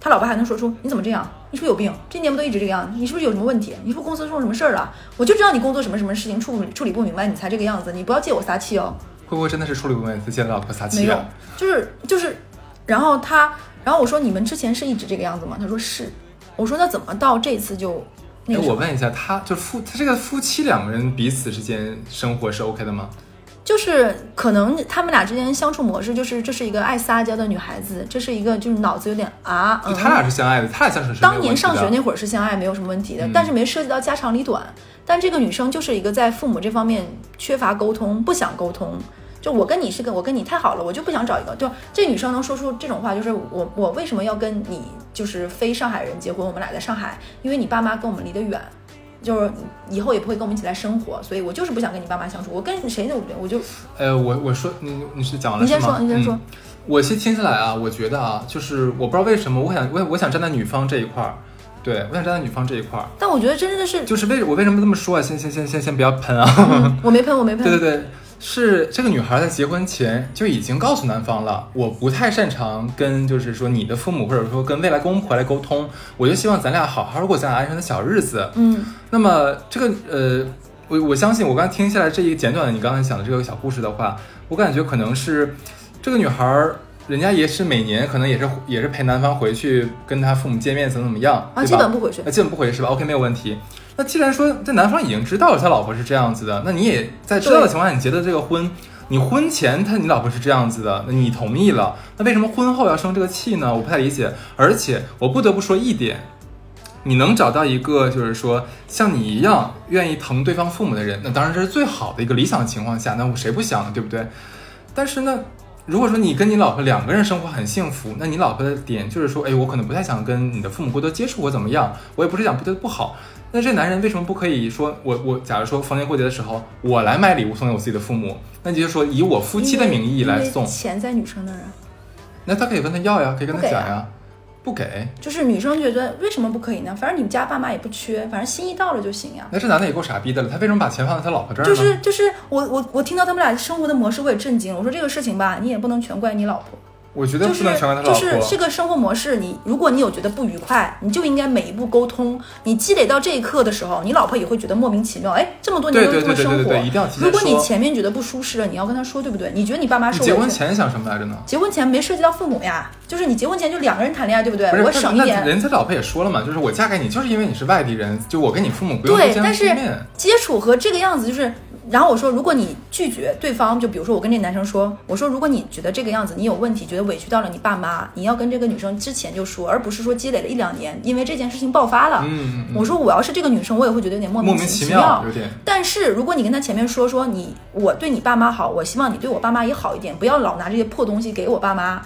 S2: 他老婆还能说出你怎么这样？你是不是有病？这年不都一直这个样子？你是不是有什么问题？你是不是公司出了什么事儿了？我就知道你工作什么什么事情处处理不明白，你才这个样子。你不要借我撒气哦。
S1: 会不会真的是处理不明白，见老婆撒
S2: 没有
S1: 气啊？，
S2: 就是就是，然后他，然后我说你们之前是一直这个样子吗？他说是。我说那怎么到这次就那？
S1: 我问一下，他就夫他这个夫妻两个人彼此之间生活是 OK 的吗？
S2: 就是可能他们俩之间相处模式就是这是一个爱撒娇的女孩子，这是一个就是脑子有点啊，嗯
S1: 就他俩是相爱的，他俩相处是
S2: 当年上学那会儿是相爱，没有什么问题的，
S1: 嗯
S2: 但是没涉及到家长里短。但这个女生就是一个在父母这方面缺乏沟通，不想沟通。就我跟你是跟，我跟你太好了，我就不想找一个。就这女生能说出这种话，就是我我为什么要跟你就是非上海人结婚？我们俩在上海，因为你爸妈跟我们离得远，就是以后也不会跟我们一起来生活，所以我就是不想跟你爸妈相处。我跟谁都不对，我就
S1: 呃，我我说你你是讲完了
S2: 你先说，你先说
S1: 嗯。我先听下来啊，我觉得啊，就是我不知道为什么，我想我我想站在女方这一块儿，对我想站在女方这一块儿，
S2: 但我觉得真的是，
S1: 就是为我为什么这么说啊？先先先先先不要喷啊！
S2: 嗯我没喷，我没喷。
S1: 对 对对，是这个女孩在结婚前就已经告诉男方了，我不太擅长跟就是说你的父母或者说跟未来公婆来沟通，我就希望咱俩好好过咱俩安生的小日子。
S2: 嗯
S1: 那么这个呃，我我相信我刚才听下来这一简短的你刚才讲的这个小故事的话，我感觉可能是这个女孩儿。人家也是每年可能也是也是陪男方回去跟他父母见面怎么怎么样
S2: 啊，基本不回去
S1: 那。基本不回去是吧？OK，没有问题。那既然说这男方已经知道了他老婆是这样子的，那你也在知道的情况下，你结的这个婚，你婚前他你老婆是这样子的，那你同意了，那为什么婚后要生这个气呢？我不太理解。而且我不得不说一点，你能找到一个就是说像你一样愿意疼对方父母的人，那当然这是最好的一个理想情况下，那我谁不想呢？对不对？但是呢，如果说你跟你老婆两个人生活很幸福，那你老婆的点就是说，哎，我可能不太想跟你的父母过多接触，我怎么样，我也不是想不对不好。那这男人为什么不可以说，我我假如说逢年过节的时候，我来买礼物送给我自己的父母，那你就说以我夫妻的名义来送，
S2: 钱在女生那儿。
S1: 那他可以问他要呀，可以跟他讲呀，不给，
S2: 就是女生觉得为什么不可以呢？反正你们家爸妈也不缺，反正心意到了就行呀。
S1: 那这男的也够傻逼的了，他为什么把钱放在他老婆这儿呢？
S2: 就是就是我我我听到他们俩生活的模式，我也震惊了。我说这个事情吧，你也不能全怪你老婆，
S1: 我觉得
S2: 就是
S1: 不能全怪他
S2: 就
S1: 老婆。
S2: 是这个生活模式，你如果你有觉得不愉快，你就应该每一步沟通。你积累到这一刻的时候，你老婆也会觉得莫名其妙。哎，这么多年
S1: 对对
S2: 都这么生活
S1: 对对对对，一定要提前
S2: 如果你前面觉得不舒适了，你要跟他说，对不对？你觉得你爸妈
S1: 你
S2: 受委屈？
S1: 结婚前想什么来着呢？
S2: 结婚前没涉及到父母呀，就是你结婚前就两个人谈恋爱，对不对？
S1: 不，
S2: 我省一点。
S1: 人家老婆也说了嘛，就是我嫁给你，就是因为你是外地人，就我跟你父母不用
S2: 对，但是。接触和这个样子就是，然后我说，如果你拒绝对方，就比如说我跟这男生说，我说如果你觉得这个样子你有问题，觉得委屈到了你爸妈，你要跟这个女生之前就说，而不是说积累了一两年，因为这件事情爆发了。
S1: 嗯
S2: 我说我要是这个女生，我也会觉得有点莫
S1: 莫名其
S2: 其妙。
S1: 有点。
S2: 但是如果你跟他前面说说你我对你爸妈好，我希望你对我爸妈也好一点，不要老拿这些破东西给我爸妈。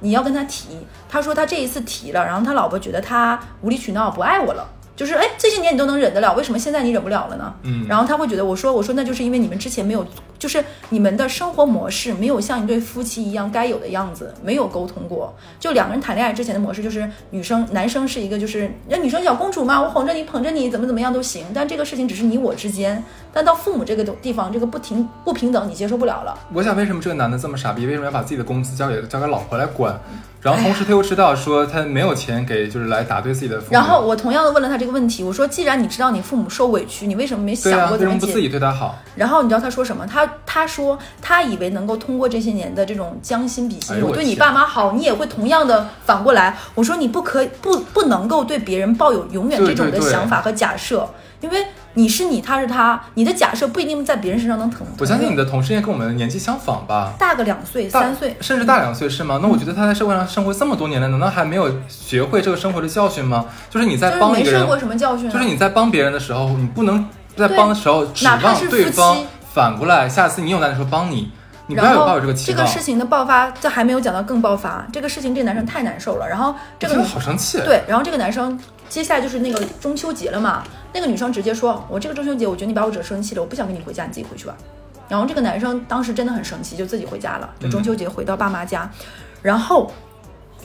S2: 你要跟他提，他说他这一次提了，然后他老婆觉得他无理取闹，不爱我了。就是哎，这些年你都能忍得了，为什么现在你忍不了了呢？
S1: 嗯
S2: 然后他会觉得，我说我说那就是因为你们之前没有，就是你们的生活模式没有像一对夫妻一样该有的样子，没有沟通过。就两个人谈恋爱之前的模式，就是女生男生是一个就是那女生小公主嘛，我哄着你捧着你，怎么怎么样都行。但这个事情只是你我之间，但到父母这个地方，这个不停不平等你接受不了了。
S1: 我想为什么这个男的这么傻逼？为什么要把自己的工资交给交给老婆来管？然后同时他又知道说他没有钱给，就是来打对自己的父母。
S2: 然后我同样的问了他这个问题，我说既然你知道你父母受委屈，你为什么没想过怎么解
S1: 为什么不自己对他好？
S2: 然后你知道他说什么？他他说他以为能够通过这些年的这种将心比心，
S1: 哎我
S2: 我对你爸妈好，你也会同样的反过来。我说你不可以不不能够对别人抱有永远这种的想法和假设，因为你是你，他是他，你的假设不一定在别人身上能成。
S1: 我相信你的同事应该跟我们年纪相仿吧？
S2: 大个两岁、三岁，
S1: 甚至大两岁是吗？那我觉得他在社会上生活这么多年了，难道还没有学会这个生活的教训吗？就是你在帮一个人
S2: 没受过什么教训、啊，
S1: 就是你在帮别人的时候，你不能在帮的时候指望对方反过来，下次你有难的时候帮你，你不要
S2: 然后
S1: 有抱有这个期望。
S2: 这个事情的爆发，这还没有讲到更爆发。这个事情，这个男生太难受了。然后这个
S1: 好生气。
S2: 对，然后这个男生接下来就是那个中秋节了嘛，那个女生直接说：“我这个中秋节，我觉得你把我惹生气了，我不想跟你回家，你自己回去吧。”然后这个男生当时真的很生气，就自己回家了，就中秋节回到爸妈家，然后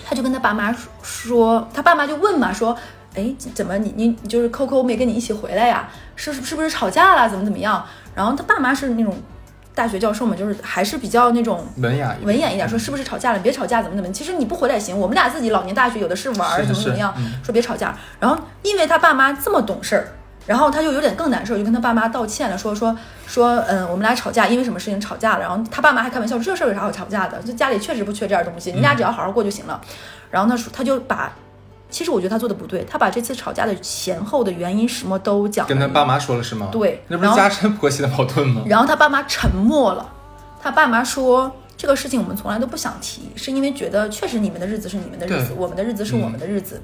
S2: 他就跟他爸妈说，他爸妈就问嘛，说：“哎，怎么你你就是扣扣没跟你一起回来呀？是是不是吵架了？怎么怎么样？”然后他爸妈是那种大学教授嘛，就是还是比较那种
S1: 文雅，
S2: 文雅一点，说是不是吵架了？别吵架，怎么怎么？其实你不回来也行，我们俩自己老年大学有的是玩怎么怎么样
S1: 嗯，
S2: 说别吵架。然后因为他爸妈这么懂事儿，然后他就有点更难受，就跟他爸妈道歉了，说说说，嗯，我们俩吵架，因为什么事情吵架了？然后他爸妈还开玩笑说，这事儿有啥好吵架的？就家里确实不缺这点东西，你俩只要好好过就行了。然后他说，他就把。其实我觉得他做的不对，他把这次吵架的前后的原因什么都讲了。
S1: 跟他爸妈说了是吗？
S2: 对
S1: 那不是加深婆媳的矛盾吗？
S2: 然后他爸妈沉默了，他爸妈说这个事情我们从来都不想提，是因为觉得确实你们的日子是你们的日子，我们的日子是我们的日子。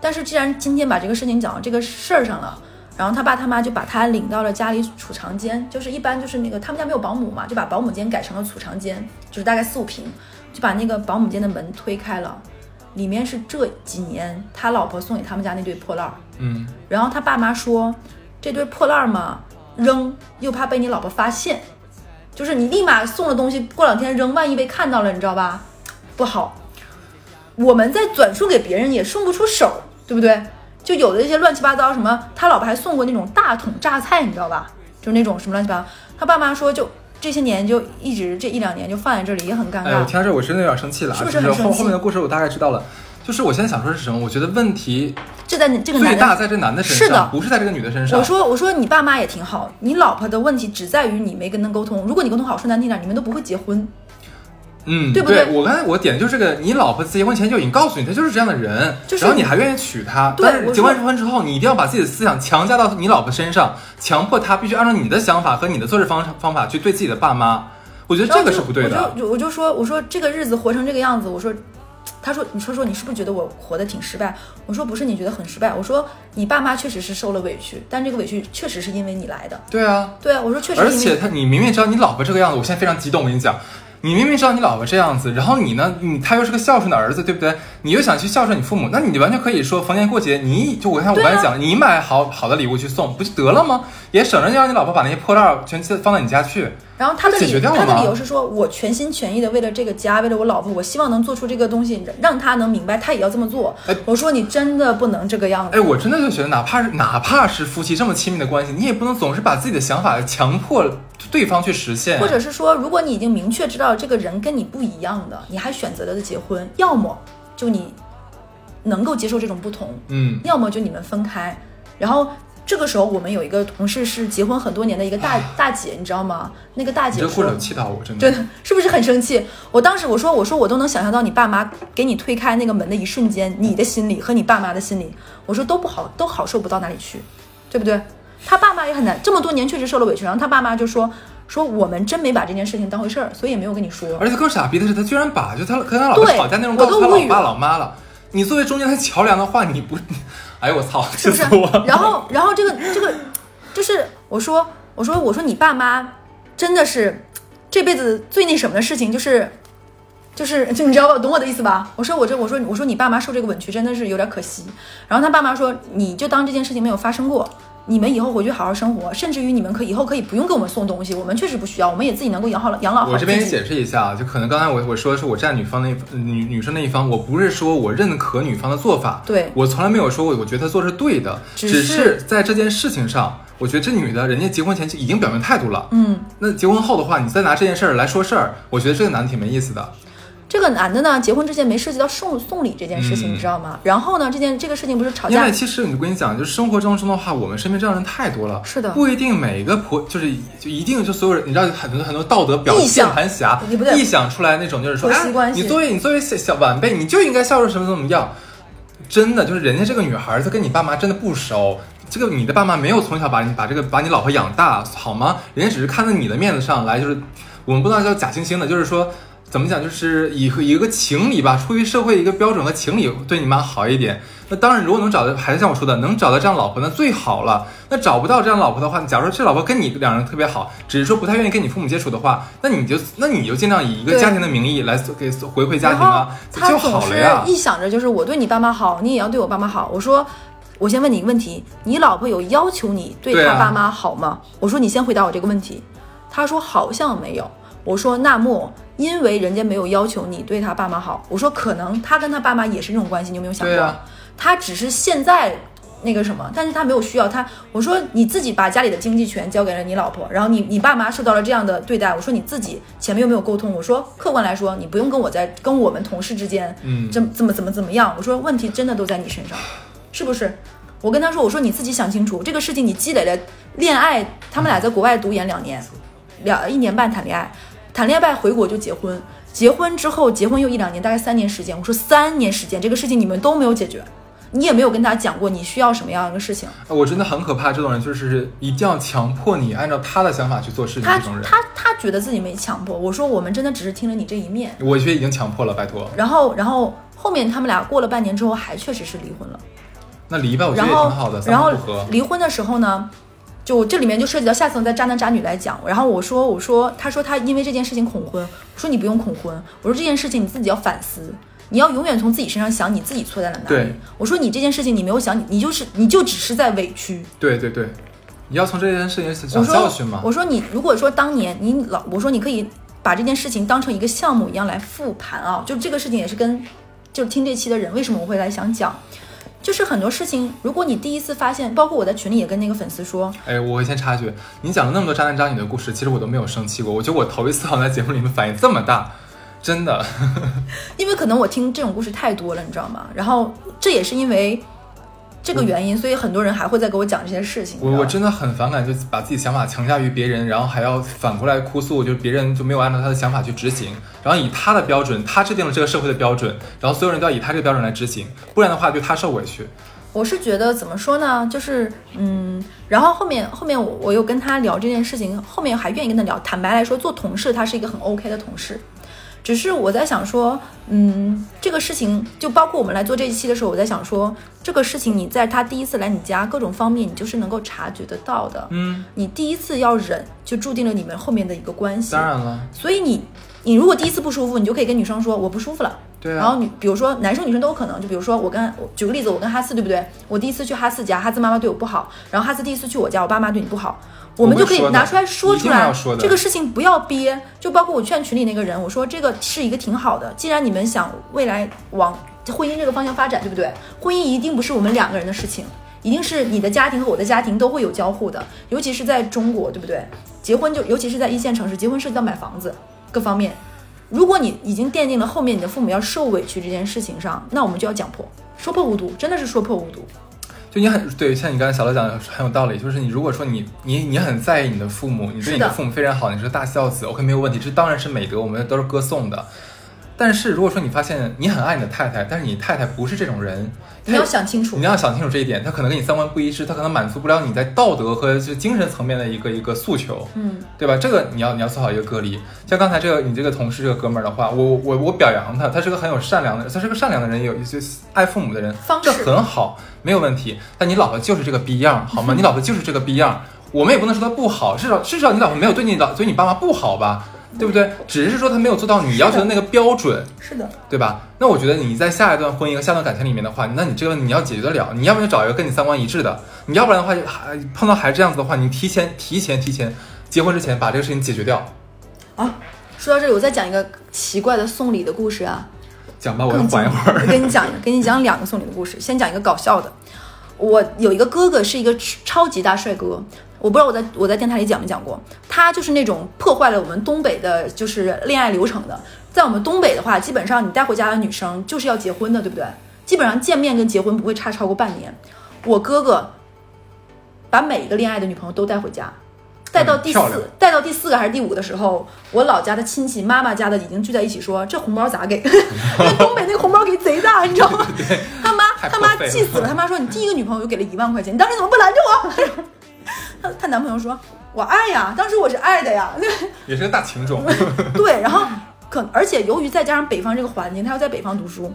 S2: 但是既然今天把这个事情讲到这个事儿上了，然后他爸他妈就把他领到了家里储藏间，就是一般就是那个他们家没有保姆嘛，就把保姆间改成了储藏间，就是大概四五平，就把那个保姆间的门推开了，里面是这几年他老婆送给他们家那堆破烂儿。
S1: 嗯，
S2: 然后他爸妈说，这堆破烂儿嘛，扔又怕被你老婆发现，就是你立马送了东西，过两天扔，万一被看到了，你知道吧？不好。我们再转送给别人也送不出手，对不对？就有的一些乱七八糟什么，他老婆还送过那种大桶榨菜，你知道吧？就那种什么乱七八糟。他爸妈说就。这些年就一直这一两年就放在这里，也很尴
S1: 哎，我。听到这我真的有点生气了啊，
S2: 是不是
S1: 后
S2: 很生气
S1: 后面的故事我大概知道了。就是我现在想说的是什么？我觉得问题
S2: 这在这个男的，
S1: 最大在这男的身上，
S2: 是的
S1: 不是在这个女的身上。
S2: 我说我说你爸妈也挺好，你老婆的问题只在于你没跟他沟通。如果你沟通好，说难听点，你们都不会结婚。
S1: 嗯，
S2: 对不对
S1: 我刚才我点的就是这个，你老婆在结婚前就已经告诉你，她就是这样的人，
S2: 就是
S1: 然后你还愿意娶她，
S2: 对
S1: 但是结完婚之后，你一定要把自己的思想强加到你老婆身上，强迫她必须按照你的想法和你的做事方方法去对自己的爸妈。我觉得这个是不对的。
S2: 我就我就说，我说这个日子活成这个样子，我说，他说，你说说，你是不是觉得我活得挺失败？我说不是，你觉得很失败。我说你爸妈确实是受了委屈，但这个委屈确实是因为你来的。
S1: 对啊，
S2: 对啊，我说确实
S1: 而且他，你明明知道你老婆这个样子，我现在非常激动，我跟你讲。你明明知道你老婆这样子，然后你呢，你他又是个孝顺的儿子，对不对？你又想去孝顺你父母，那你完全可以说逢年过节，你就我看我刚才讲，你买好好的礼物去送，不就得了吗？也省着让你老婆把那些破烂儿全放到你家去。
S2: 然后他的理他的理由是说，我全心全意的为了这个家，为了我老婆，我希望能做出这个东西，让他能明白，他也要这么做
S1: 哎。
S2: 我说你真的不能这个样子。
S1: 哎，我真的就觉得，哪怕是哪怕是夫妻这么亲密的关系，你也不能总是把自己的想法强迫对方去实现。
S2: 或者是说，如果你已经明确知道这个人跟你不一样的，你还选择了结婚，要么就你能够接受这种不同，
S1: 嗯，
S2: 要么就你们分开。然后这个时候，我们有一个同事是结婚很多年的一个大大姐，你知道吗？那个大姐说
S1: 你气到我，真的。
S2: 真的 是不是很生气？我当时我说我说我都能想象到你爸妈给你推开那个门的一瞬间，你的心里和你爸妈的心里，我说都不好，都好受不到哪里去，对不对？他爸妈也很难，这么多年确实受了委屈，然后他爸妈就说说我们真没把这件事情当回事儿，所以也没有跟你说。
S1: 而且更傻逼的是，他居然把就他跟他老婆吵架那种
S2: 我
S1: 告诉他老爸老妈了。你作为中间的桥梁的话，你不，哎呦我操，气
S2: 是不是
S1: 死我！？
S2: 然后，然后这个这个，就是我说我说我说你爸妈真的是这辈子最那什么的事情，就是就是就你知道吧，懂我的意思吧？我说我这我说我说你爸妈受这个委屈真的是有点可惜。然后他爸妈说，你就当这件事情没有发生过。你们以后回去好好生活，甚至于你们可以以后可以不用给我们送东西，我们确实不需要，我们也自己能够养好了养老好
S1: 我这边也。解释一下啊，就可能刚才我我说的是我站女方那一女女生那一方，我不是说我认可女方的做法，
S2: 对
S1: 我从来没有说过我觉得她做是对的，只
S2: 是
S1: 在这件事情上，我觉得这女的人家结婚前就已经表明态度了，
S2: 嗯，
S1: 那结婚后的话，你再拿这件事儿来说事儿，我觉得这个男的挺没意思的。
S2: 这个男的呢，结婚之前没涉及到送送礼这件事情，
S1: 嗯
S2: 你知道吗？然后呢，这件这个事情不是吵架
S1: 因
S2: 架
S1: 为其实我跟你讲，就是生活当中的话，我们身边这样的人太多了，
S2: 是的
S1: 不一定每个婆就是就一定就所有人，你知道很多很多道德表键盘侠
S2: 你不对
S1: 臆想出来那种，就是说，哎你作为你作为小小晚辈，你就应该孝顺什么怎么样。真的就是人家这个女孩子跟你爸妈真的不熟，这个你的爸妈没有从小把你把这个把你老婆养大，好吗？人家只是看在你的面子上来，就是我们不能叫假惺惺的，就是说怎么讲，就是以一个情理吧，出于社会一个标准和情理，对你妈好一点。那当然，如果能找到，还是像我说的，能找到这样老婆那最好了。那找不到这样老婆的话，假如说这老婆跟你两人特别好，只是说不太愿意跟你父母接触的话，那你就那你就尽量以一个家庭的名义来给回馈家庭啊，就
S2: 他总是
S1: 好了呀。
S2: 一想着就是我对你爸妈好，你也要对我爸妈好。我说，我先问你一个问题，你老婆有要求你对她爸妈好吗？我说你先回答我这个问题。他说好像没有。我说那么因为人家没有要求你对他爸妈好，我说可能他跟他爸妈也是这种关系，你有没有想过？
S1: 啊
S2: 他只是现在。那个什么，但是他没有需要他。我说你自己把家里的经济权交给了你老婆，然后你你爸妈受到了这样的对待。我说你自己前面又没有沟通。我说客观来说，你不用跟我在跟我们同事之间，
S1: 嗯
S2: 这怎么怎么怎么样。我说问题真的都在你身上，是不是？我跟他说，我说你自己想清楚，这个事情你积累了恋爱，他们俩在国外读研两年，两一年半谈恋爱，谈恋爱回国就结婚，结婚之后结婚又一两年，大概三年时间。我说三年时间这个事情你们都没有解决，你也没有跟他讲过你需要什么样的事情。
S1: 我真的很可怕，这种人就是一定要强迫你按照他的想法去做事情，
S2: 他
S1: 这种人，
S2: 他他觉得自己没强迫，我说我们真的只是听了你这一面。
S1: 我觉得已经强迫了，拜托。
S2: 然后然后后面他们俩过了半年之后，还确实是离婚了。
S1: 那离吧，我觉得也挺好的，
S2: 然后
S1: 观不合。
S2: 离婚的时候呢，就这里面就涉及到下次我再渣男渣女来讲。然后我说我说他说他因为这件事情恐婚，我说你不用恐婚，我说这件事情你自己要反思。你要永远从自己身上想你自己错在了哪里
S1: 对。
S2: 我说你这件事情你没有想你，你就是你就只是在委屈。
S1: 对对对，你要从这件事情
S2: 我
S1: 长
S2: 说
S1: 教训嘛。
S2: 我说你如果说当年你老我说你可以把这件事情当成一个项目一样来复盘啊，就这个事情也是跟就听这期的人为什么我会来想讲，就是很多事情，如果你第一次发现，包括我在群里也跟那个粉丝说，
S1: 哎，我先插一句，你讲了那么多渣男渣女的故事，其实我都没有生气过。我觉得我头一次好像在节目里面反应这么大，真的。
S2: 因为可能我听这种故事太多了，你知道吗？然后这也是因为这个原因，所以很多人还会再给我讲这些事情。
S1: 我我真的很反感，就把自己想法强加于别人，然后还要反过来哭诉，就是别人就没有按照他的想法去执行，然后以他的标准，他制定了这个社会的标准，然后所有人都要以他这个标准来执行，不然的话就他受委屈。
S2: 我是觉得怎么说呢，就是嗯，然后后面后面我我又跟他聊这件事情，后面还愿意跟他聊。坦白来说，做同事他是一个很 OK 的同事，只是我在想说，嗯，这个事情就包括我们来做这一期的时候，我在想说，这个事情你在他第一次来你家各种方面，你就是能够察觉得到的。
S1: 嗯，
S2: 你第一次要忍，就注定了你们后面的一个关系。
S1: 当然了，
S2: 所以你你如果第一次不舒服，你就可以跟女生说我不舒服了。
S1: 对啊。
S2: 然后女，比如说男生女生都有可能，就比如说我跟我举个例子，我跟哈斯对不对？我第一次去哈斯家，哈斯妈妈对我不好，然后哈斯第一次去我家，我爸妈对你不好，我们就可以拿出来说出来
S1: 说
S2: 这个事情不要憋。就包括我劝群里那个人，我说这个是一个挺好的，既然你们想未来往婚姻这个方向发展，对不对？婚姻一定不是我们两个人的事情。一定是你的家庭和我的家庭都会有交互的，尤其是在中国，对不对？结婚就尤其是在一线城市，结婚涉及到买房子各方面。如果你已经奠定了后面你的父母要受委屈这件事情上，那我们就要讲破，说破无毒，真的是说破无毒。
S1: 就你很对，像你刚才小乐讲的很有道理，就是你如果说你你你很在意你的父母，你对你的父母非常好，你是大孝子，OK 没有问题，这当然是美德，我们都是歌颂的。但是如果说你发现你很爱你的太太，但是你太太不是这种人，
S2: 你要想清楚
S1: 你，要想清楚这一点，她可能跟你三观不一致，她可能满足不了你在道德和就精神层面的一个一个诉求，
S2: 嗯，
S1: 对吧？这个你要你要做好一个隔离。像刚才这个你这个同事这个哥们儿的话，我我我表扬他，他是个很有善良的，他是个善良的人，有一些爱父母的人
S2: 方，
S1: 这很好，没有问题。但你老婆就是这个逼样，好吗？你老婆就是这个逼样，我们也不能说她不好，至少至少你老婆没有对你老对你爸妈不好吧，对不对？只是说他没有做到你要求的那个标准。
S2: 是的，
S1: 对吧？那我觉得你在下一段婚姻和下段感情里面的话，那你这个你要解决得了，你要不然就找一个跟你三观一致的，你要不然的话，还碰到还这样子的话，你提前提前提前结婚之前把这个事情解决掉。
S2: 啊，说到这里，我再讲一个奇怪的送礼的故事啊。
S1: 讲吧，我要缓一会儿。
S2: 我跟你讲，给你讲两个送礼的故事。先讲一个搞笑的。我有一个哥哥是一个超级大帅哥，我不知道我在我在电台里讲没讲过。他就是那种破坏了我们东北的，就是恋爱流程的。在我们东北的话，基本上你带回家的女生就是要结婚的，对不对？基本上见面跟结婚不会差超过半年。我哥哥把每一个恋爱的女朋友都带回家。带到第四
S1: 嗯，
S2: 带到第四个还是第五的时候，我老家的亲戚、妈妈家的已经聚在一起说，这红包咋给？因为东北那个红包给贼大，你知道吗？他妈他妈气死了，他妈说你第一个女朋友就给了一万块钱，你当时怎么不拦着我？她她男朋友说，我爱呀，当时我是爱的呀，
S1: 也是个大情种。
S2: 对，然后可而且由于再加上北方这个环境，他要在北方读书。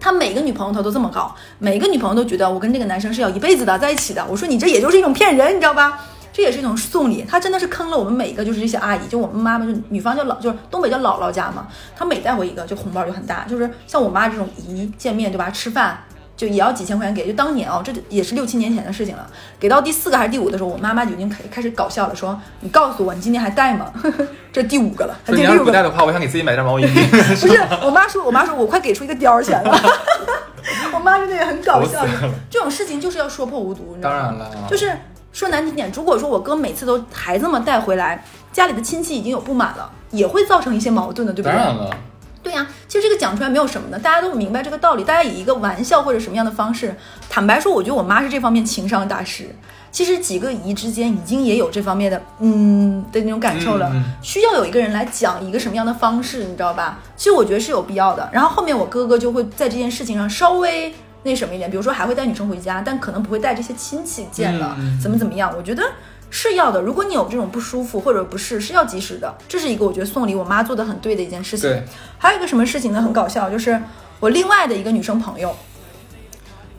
S2: 他每个女朋友他都这么搞，每个女朋友都觉得我跟这个男生是要一辈子的在一起的。我说你这也就是一种骗人，你知道吧？这也是一种送礼，他真的是坑了我们每一个，就是这些阿姨，就我们妈妈，就女方叫老，就是东北叫姥姥家嘛，她每带回一个，就红包就很大，就是像我妈这种姨见面对吧，吃饭就也要几千块钱给，就当年哦，这也是六七年前的事情了。给到第四个还是第五的时候，我妈妈就已经开开始搞笑了，说你告诉我你今天还带吗？这第五个了，
S1: 说你要是
S2: 第六个
S1: 不带的话，我想给自己买件毛衣。
S2: 不是，我妈说，我妈说我快给出一个貂儿钱了。我妈真的也很搞笑这种事情就是要说破无毒，你知道吗？
S1: 当然了，
S2: 就是说难听点，如果说我哥每次都还这么带回来，家里的亲戚已经有不满了，也会造成一些矛盾的，对不对？
S1: 当然了，
S2: 对呀、其实这个讲出来没有什么的，大家都明白这个道理，大家以一个玩笑或者什么样的方式，坦白说，我觉得我妈是这方面情商大师。其实几个姨之间已经也有这方面的嗯的那种感受了，需要有一个人来讲一个什么样的方式，你知道吧？其实我觉得是有必要的。然后后面我哥哥就会在这件事情上稍微那什么一点，比如说还会带女生回家，但可能不会带这些亲戚见了，怎么怎么样？我觉得是要的。如果你有这种不舒服或者不适，是要及时的。这是一个我觉得送礼我妈做的很对的一件事情。
S1: 对，
S2: 还有一个什么事情呢？很搞笑，就是我另外的一个女生朋友，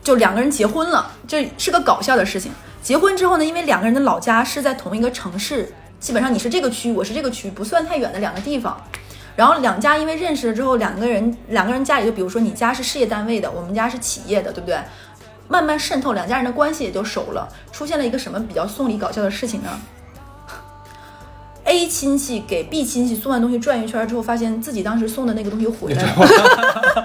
S2: 就两个人结婚了，这是个搞笑的事情。结婚之后呢，因为两个人的老家是在同一个城市，基本上你是这个区，我是这个区，不算太远的两个地方。然后两家因为认识了之后，两个人两个人家里就比如说你家是事业单位的，我们家是企业的，对不对？慢慢渗透，两家人的关系也就熟了。出现了一个什么比较送礼搞笑的事情呢？A 亲戚给 B 亲戚送完东西转一圈之后，发现自己当时送的那个东西回来了。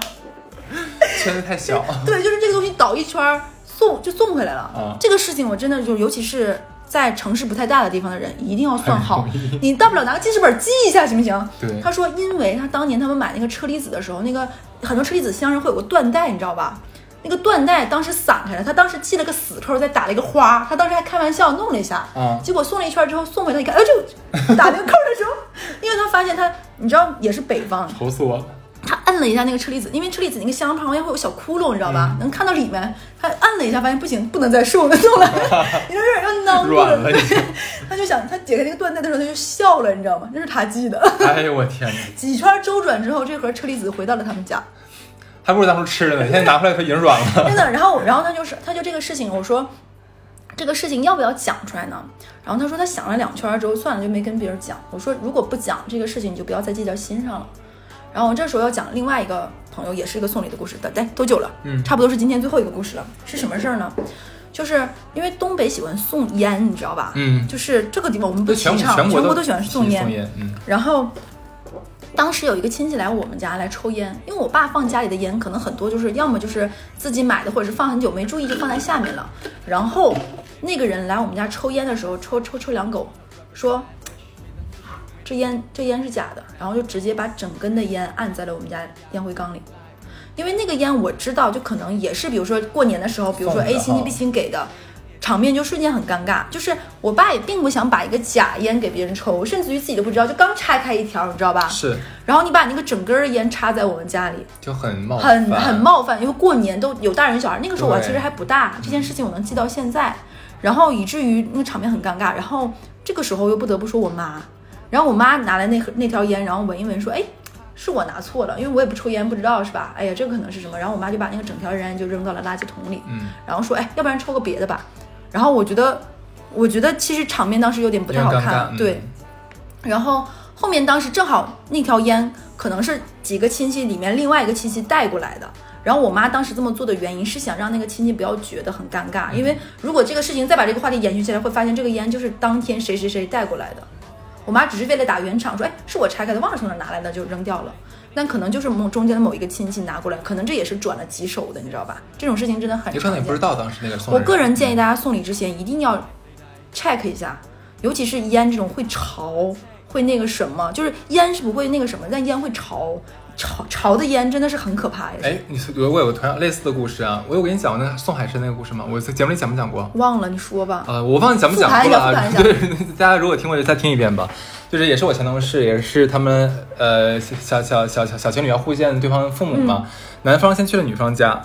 S1: 圈子太小。
S2: 对，就是这个东西倒一圈儿送就送回来了。
S1: 啊
S2: 这个事情我真的就，尤其是在城市不太大的地方的人，一定要算好。你大不了拿个记事本记一下，行不行？
S1: 对
S2: 他说，因为他当年他们买那个车厘子的时候，那个很多车厘子箱上会有个缎带，你知道吧？那个缎带当时散开了，他当时系了个死扣，再打了一个花，他当时还开玩笑弄了一下，
S1: 啊
S2: 结果送了一圈之后送回来一看，哎，就 打那个扣的时候，因为他发现他，你知道也是北方，
S1: 愁死我了。
S2: 他摁了一下那个车厘子，因为车厘子那个箱旁边会有小窟窿，你知道
S1: 嗯
S2: 吧？能看到里面。他按了一下，发现不行，不能再送了，送了，有点要囊住
S1: 软了
S2: 他就想，他解开那个缎带的时候，他就笑了，你知道吗？那是他系的。
S1: 哎呦我天哪，
S2: 几圈周转之后，这盒车厘子回到了他们家，
S1: 还不如当初吃的呢。现在拿回来它已经软了。
S2: 真的。然后，然后他就是，他就这个事情，我说这个事情要不要讲出来呢？然后他说他想了两圈之后，算了，就没跟别人讲。我说如果不讲这个事情，你就不要再记在心上了。然后我这时候要讲另外一个朋友，也是一个送礼的故事。对，多久了？
S1: 嗯
S2: 差不多是今天最后一个故事了。是什么事儿呢？就是因为东北喜欢送烟，你知道吧？
S1: 嗯
S2: 就是这个地方我们不提倡，
S1: 全国都
S2: 喜欢送烟。
S1: 送烟，嗯，
S2: 然后当时有一个亲戚来我们家来抽烟，因为我爸放家里的烟可能很多就是要么就是自己买的，或者是放很久没注意就放在下面了。然后那个人来我们家抽烟的时候，抽抽抽两口，说这烟这烟是假的，然后就直接把整根的烟按在了我们家烟灰缸里。因为那个烟我知道，就可能也是，比如说过年的时候，比如说 A 亲戚 B 亲戚给的，场面就瞬间很尴尬。就是我爸也并不想把一个假烟给别人抽，甚至于自己都不知道，就刚拆开一条，你知道吧？
S1: 是
S2: 然后你把那个整根儿烟插在我们家里，
S1: 就很冒
S2: 很
S1: 犯
S2: 很冒犯，因为过年都有大人小孩，那个时候我
S1: 对
S2: 其实还不大，这件事情我能记到现在，然后以至于那个场面很尴尬，然后这个时候又不得不说我妈，然后我妈拿来那盒那条烟，然后闻一闻说，哎。是我拿错了，因为我也不抽烟，不知道是吧？哎呀，这个可能是什么？然后我妈就把那个整条烟就扔到了垃圾桶里，
S1: 嗯，
S2: 然后说，哎，要不然抽个别的吧。然后我觉得，我觉得其实场面当时有点不太好看，对。然后后面当时正好那条烟可能是几个亲戚里面另外一个亲戚带过来的，然后我妈当时这么做的原因是想让那个亲戚不要觉得很尴尬，因为如果这个事情再把这个话题延续下来，会发现这个烟就是当天谁谁谁带过来的。我妈只是为了打圆场，说，哎，是我拆开的，忘了从哪儿拿来的，就扔掉了。但可能就是某中间的某一个亲戚拿过来，可能这也是转了几手的，你知道吧？这种事情真的很
S1: 你可能也不知道当时那个送
S2: 我个人建议大家送礼之前一定要 check 一下，尤其是烟这种会潮，会那个什么，就是烟是不会那个什么，但烟会潮，潮潮的烟真的是很可怕呀。
S1: 哎，你我我有个同样类似的故事啊，我有跟你讲过那个送海生那个故事吗？我在节目里讲没讲过？
S2: 忘了你说吧。
S1: 呃，我忘记讲没讲过了对，大家如果听过就再听一遍吧。就是也是我前同事，也是他们呃小小小小小情侣要互见对方父母嘛，男方先去了女方家，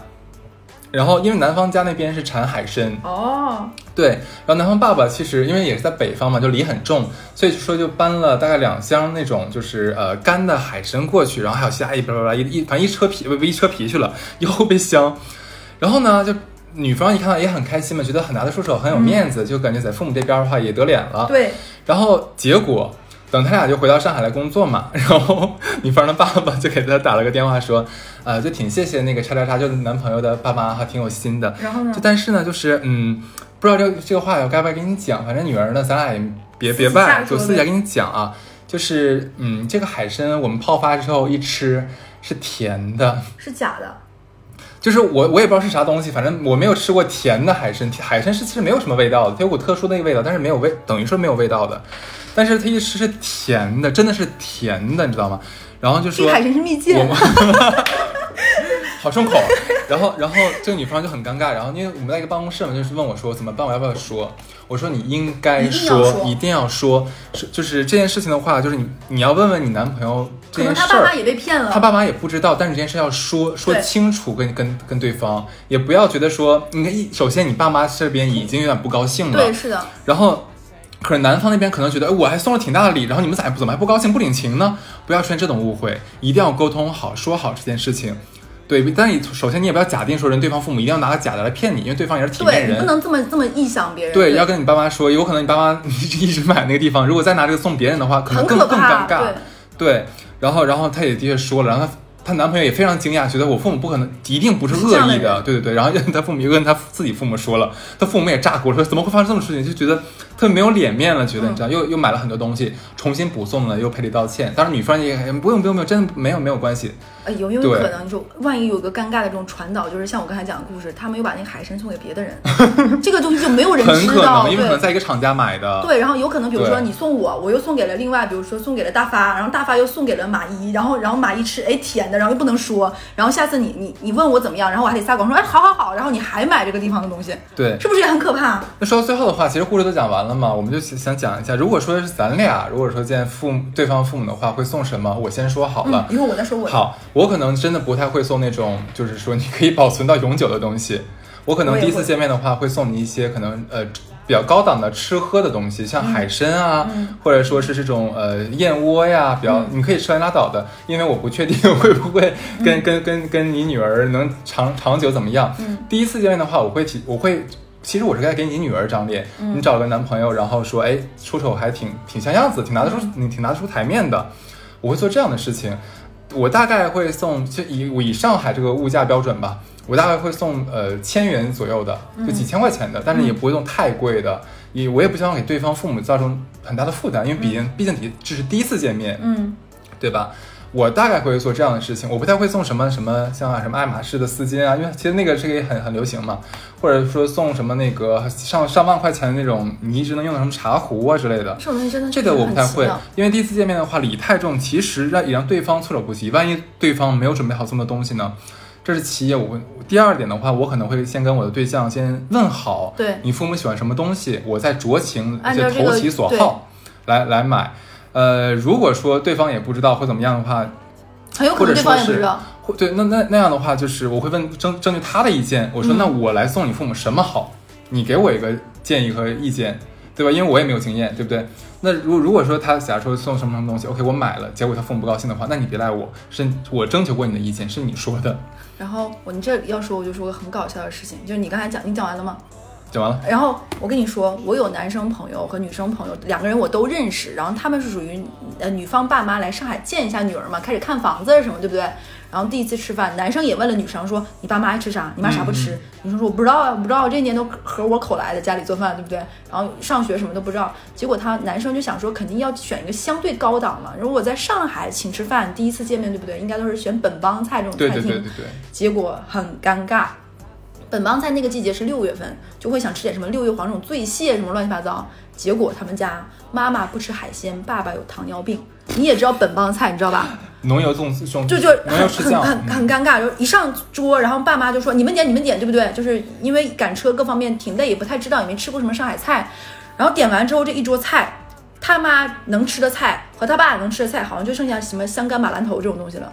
S1: 然后因为男方家那边是产海参，
S2: 哦，
S1: 对，然后男方爸爸其实因为也是在北方嘛，就梨很重，所以说就搬了大概两箱那种就是呃干的海参过去，然后还有虾一巴拉巴拉一一反正一车皮不不一车皮去了，一后备箱。然后呢，就女方一看到也很开心嘛，觉得很拿得出手，很有面子，就感觉在父母这边的话也得脸了。
S2: 对，
S1: 然后结果等他俩就回到上海来工作嘛，然后女方的爸爸就给他打了个电话说，呃，就挺谢谢那个叉叉叉，就是男朋友的爸妈，还挺有心的。
S2: 然后呢
S1: 就？但是呢，就是嗯，不知道这个这个话我该不该跟你讲，反正女儿呢，咱俩也别别
S2: 私下
S1: 拜，
S2: 说
S1: 就私下跟你讲啊。就是嗯，这个海参我们泡发之后一吃是甜的，
S2: 是假的。
S1: 就是我我也不知道是啥东西，反正我没有吃过甜的海参，海参是其实没有什么味道的，它有股特殊的一个味道，但是没有味，等于说没有味道的。但是它一吃是甜的，真的是甜的，你知道吗？然后就说
S2: 这个海参是蜜饯
S1: 我们，好顺口。然后，然后这个女方就很尴尬。然后，因为我们在一个办公室嘛，就是问我说怎么办，我要不要说？我说你应该说，一定要说。是就是这件事情的话，就是你你要问问你男朋友这件事儿
S2: 他爸妈。也被骗了。
S1: 他爸妈也不知道，但是这件事要说说清楚跟，跟跟对方，也不要觉得说，你看一，首先你爸妈这边已经有点不高兴了，
S2: 对，是的，
S1: 然后，可是男方那边可能觉得，哎，我还送了挺大的礼，然后你们咋不怎么还不高兴不领情呢？不要出现这种误会，一定要沟通好，说好这件事情。对，但你首先你也不要假定说人对方父母一定要拿个假的来骗你，因为对方也是体面
S2: 对，你不
S1: 人。
S2: 能这么这么臆想别人。
S1: 对，要跟你爸妈说，有可能你爸妈 一直买那个地方，如果再拿这个送别人的话，可能更。尴尬。
S2: 对，
S1: 对，然后然后他也的确说了，然后她她男朋友也非常惊讶，觉得我父母不可能一定不是恶意的，对对对，然后她父母又跟她自己父母说了，她父母也炸锅，说怎么会发生这种事情，就觉得特别没有脸面了，觉得
S2: 嗯。
S1: 你知道，又又买了很多东西，重新补送了，又赔礼道歉，当然女方也哎不用不用不用，真的没有没有关系，
S2: 哎，有有可能就万一有个尴尬的这种传导，就是像我刚才讲的故事，他们又把那个海参送给别的人，这个东西就没有人
S1: 很可
S2: 知道，
S1: 能因为可能。在一个厂家买的，
S2: 对，然后有可能，比如说你送我，我又送给了另外，比如说送给了大发，然后大发又送给了马一，然后然后马一吃，哎甜的，然后又不能说，然后下次你你你问我怎么样，然后我还得撒谎说，哎好好好，然后你还买这个地方的东西，
S1: 对。
S2: 是不是也很可怕？
S1: 那说到最后的话，其实故事都讲完了嘛，我们就想想讲一下，如果说是咱俩，如果说见父母对方父母的话，会送什么？我先说好了。
S2: 嗯，一会儿我再说我的。
S1: 好，我可能真的不太会送那种，就是说你可以保存到永久的东西。我可能第一次见面的话，会送你一些可能呃比较高档的吃喝的东西，像海参啊，
S2: 嗯。
S1: 或者说是这种呃燕窝呀，比较、你可以吃完拉倒的，因为我不确定会不会跟、跟跟跟你女儿能长长久怎么样。
S2: 嗯。
S1: 第一次见面的话，我会提我会。其实我是该给你女儿长脸，
S2: 嗯。
S1: 你找个男朋友，然后说，哎，出手还挺挺像样子，挺拿得出，挺拿得出台面的，我会做这样的事情。我大概会送，就以我以上海这个物价标准吧，我大概会送呃千元左右的，就几千块钱的，但是也不会送太贵的，也我也不希望给对方父母造成很大的负担，因为毕竟、毕竟你这是第一次见面，
S2: 嗯，
S1: 对吧？我大概会做这样的事情，我不太会送什么什么像什么爱马仕的丝巾啊，因为其实那个这个也很很流行嘛，或者说送什么那个上上万块钱的那种你一直能用的什么茶壶啊之类的，
S2: 这种东西真的
S1: 这个我不太会因为第一次见面的话，礼太重，其实让也让对方措手不及。万一对方没有准备好这么多东西呢？这是其一。我第二点的话，我可能会先跟我的对象先问好，
S2: 对
S1: 你父母喜欢什么东西，我再酌情就投其所好来来买。呃，如果说对方也不知道或怎么样的话，
S2: 很有可
S1: 或者
S2: 能对方也不知道。
S1: 或对那那那样的话，就是我会问征征求他的意见。我说、
S2: 嗯
S1: 那我来送你父母什么好？你给我一个建议和意见，对吧？因为我也没有经验，对不对？那如如果说他假如说送什么什么东西，OK，我买了，结果他父母不高兴的话，那你别赖我，是我征求过你的意见，是你说的。
S2: 然后我你这要说，我就说个很搞笑的事情，就是你刚才讲，你讲完了吗？
S1: 讲完了，
S2: 然后我跟你说，我有男生朋友和女生朋友，两个人我都认识，然后他们是属于呃女方爸妈来上海见一下女儿嘛，开始看房子什么，对不对？然后第一次吃饭，男生也问了女生说：“你爸妈爱吃啥？你妈啥不吃？”女生说：“我不知道啊，我不知道，这一年都合我口来的，家里做饭，对不对？然后上学什么都不知道。”结果他男生就想说，肯定要选一个相对高档嘛。如果在上海请吃饭，第一次见面，对不对？应该都是选本帮菜这种餐厅。
S1: 对对对对，
S2: 结果很尴尬。本帮菜那个季节是六月份，就会想吃点什么六月黄这种醉蟹什么乱七八糟。结果他们家妈妈不吃海鲜，爸爸有糖尿病。你也知道本帮菜，你知道吧？
S1: 浓油重重，
S2: 就就很，很很尴尬。就一上桌，然后爸妈就说：“你们点，你们点，对不对？”就是因为赶车各方面挺累，也不太知道，也没吃过什么上海菜。然后点完之后，这一桌菜，他妈能吃的菜和他爸能吃的菜，好像就剩下什么香干马兰头这种东西了。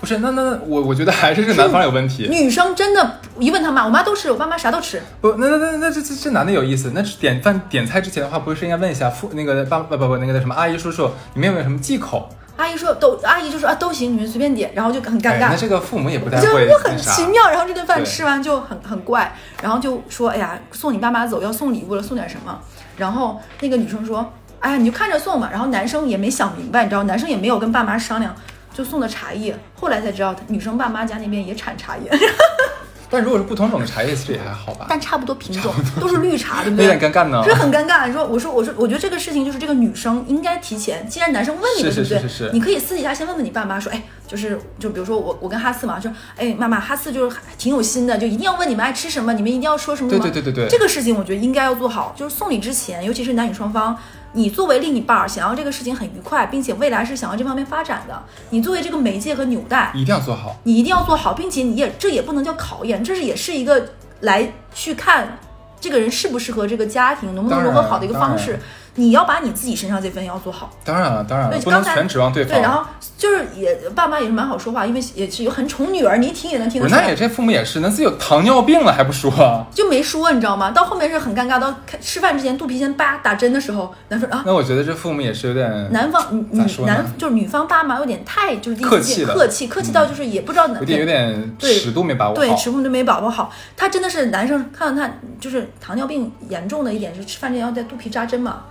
S1: 不是，那那那我我觉得还是这男方有问题。
S2: 女生真的，一问他妈，我妈都吃，我爸妈啥都吃。
S1: 不，那那那那这这这男的有意思。那点饭点菜之前的话，不是应该问一下父那个爸不不不那个什么阿姨叔叔，你们有没有什么忌口？
S2: 阿姨说都，阿姨就说啊都行，你们随便点，然后就很尴
S1: 哎，
S2: 尬
S1: 那，这个父母也不太会
S2: 就就很奇妙。然后这顿饭吃完就很很怪，然后就说哎呀，送你爸妈走要送礼物了，送点什么？然后那个女生说，哎呀你就看着送吧。然后男生也没想明白，你知道，男生也没有跟爸妈商量，就送的茶叶。后来才知道，女生爸妈家那边也产茶叶，
S1: 但如果是不同种的茶叶，其实也还好吧，
S2: 但差不多品种，都是绿茶，对不
S1: 有
S2: 对？
S1: 点尴尬呢。
S2: 这很尴尬。你说，我说，我说，我觉得这个事情就是这个女生应该提前，既然男生问你了，
S1: 是是
S2: 对不对？
S1: 是是是
S2: 你可以私底下先问问你爸妈，说，哎，就是就比如说我我跟哈四嘛，就，哎，妈妈，哈四就是挺有心的，就一定要问你们爱吃什么，你们一定要说什么什
S1: 对
S2: 么。
S1: 对对对对，
S2: 这个事情我觉得应该要做好，就是送礼之前，尤其是男女双方，你作为另一半儿，想要这个事情很愉快，并且未来是想要这方面发展的，你作为这个媒介和纽带，
S1: 一定要做好。
S2: 你一定要做好，并且你也这也不能叫考验，这是也是一个来去看这个人适不适合这个家庭，能不能融合好的一个方式。你要把你自己身上这份要做好。
S1: 当然了，当然了，
S2: 对，
S1: 不能全指望对方。
S2: 对，然后就是也爸妈也是蛮好说话，因为也是有很宠女儿，你一听也能听得出来。
S1: 那也这父母也是，那自己有糖尿病了还不说？
S2: 就没说，你知道吗？到后面是很尴尬，到开吃饭之前肚皮先叭打针的时候，男方啊，
S1: 那我觉得这父母也是有点
S2: 男方女女男就是女方爸妈有点太就是
S1: 客气
S2: 客气，客气到就是也不知道哪
S1: 有点有点
S2: 对
S1: 尺度没把握
S2: 对，
S1: 好。
S2: 尺度都没把握好。他真的是男生，看到他就是糖尿病严重的一点是吃饭之前要在肚皮扎针嘛，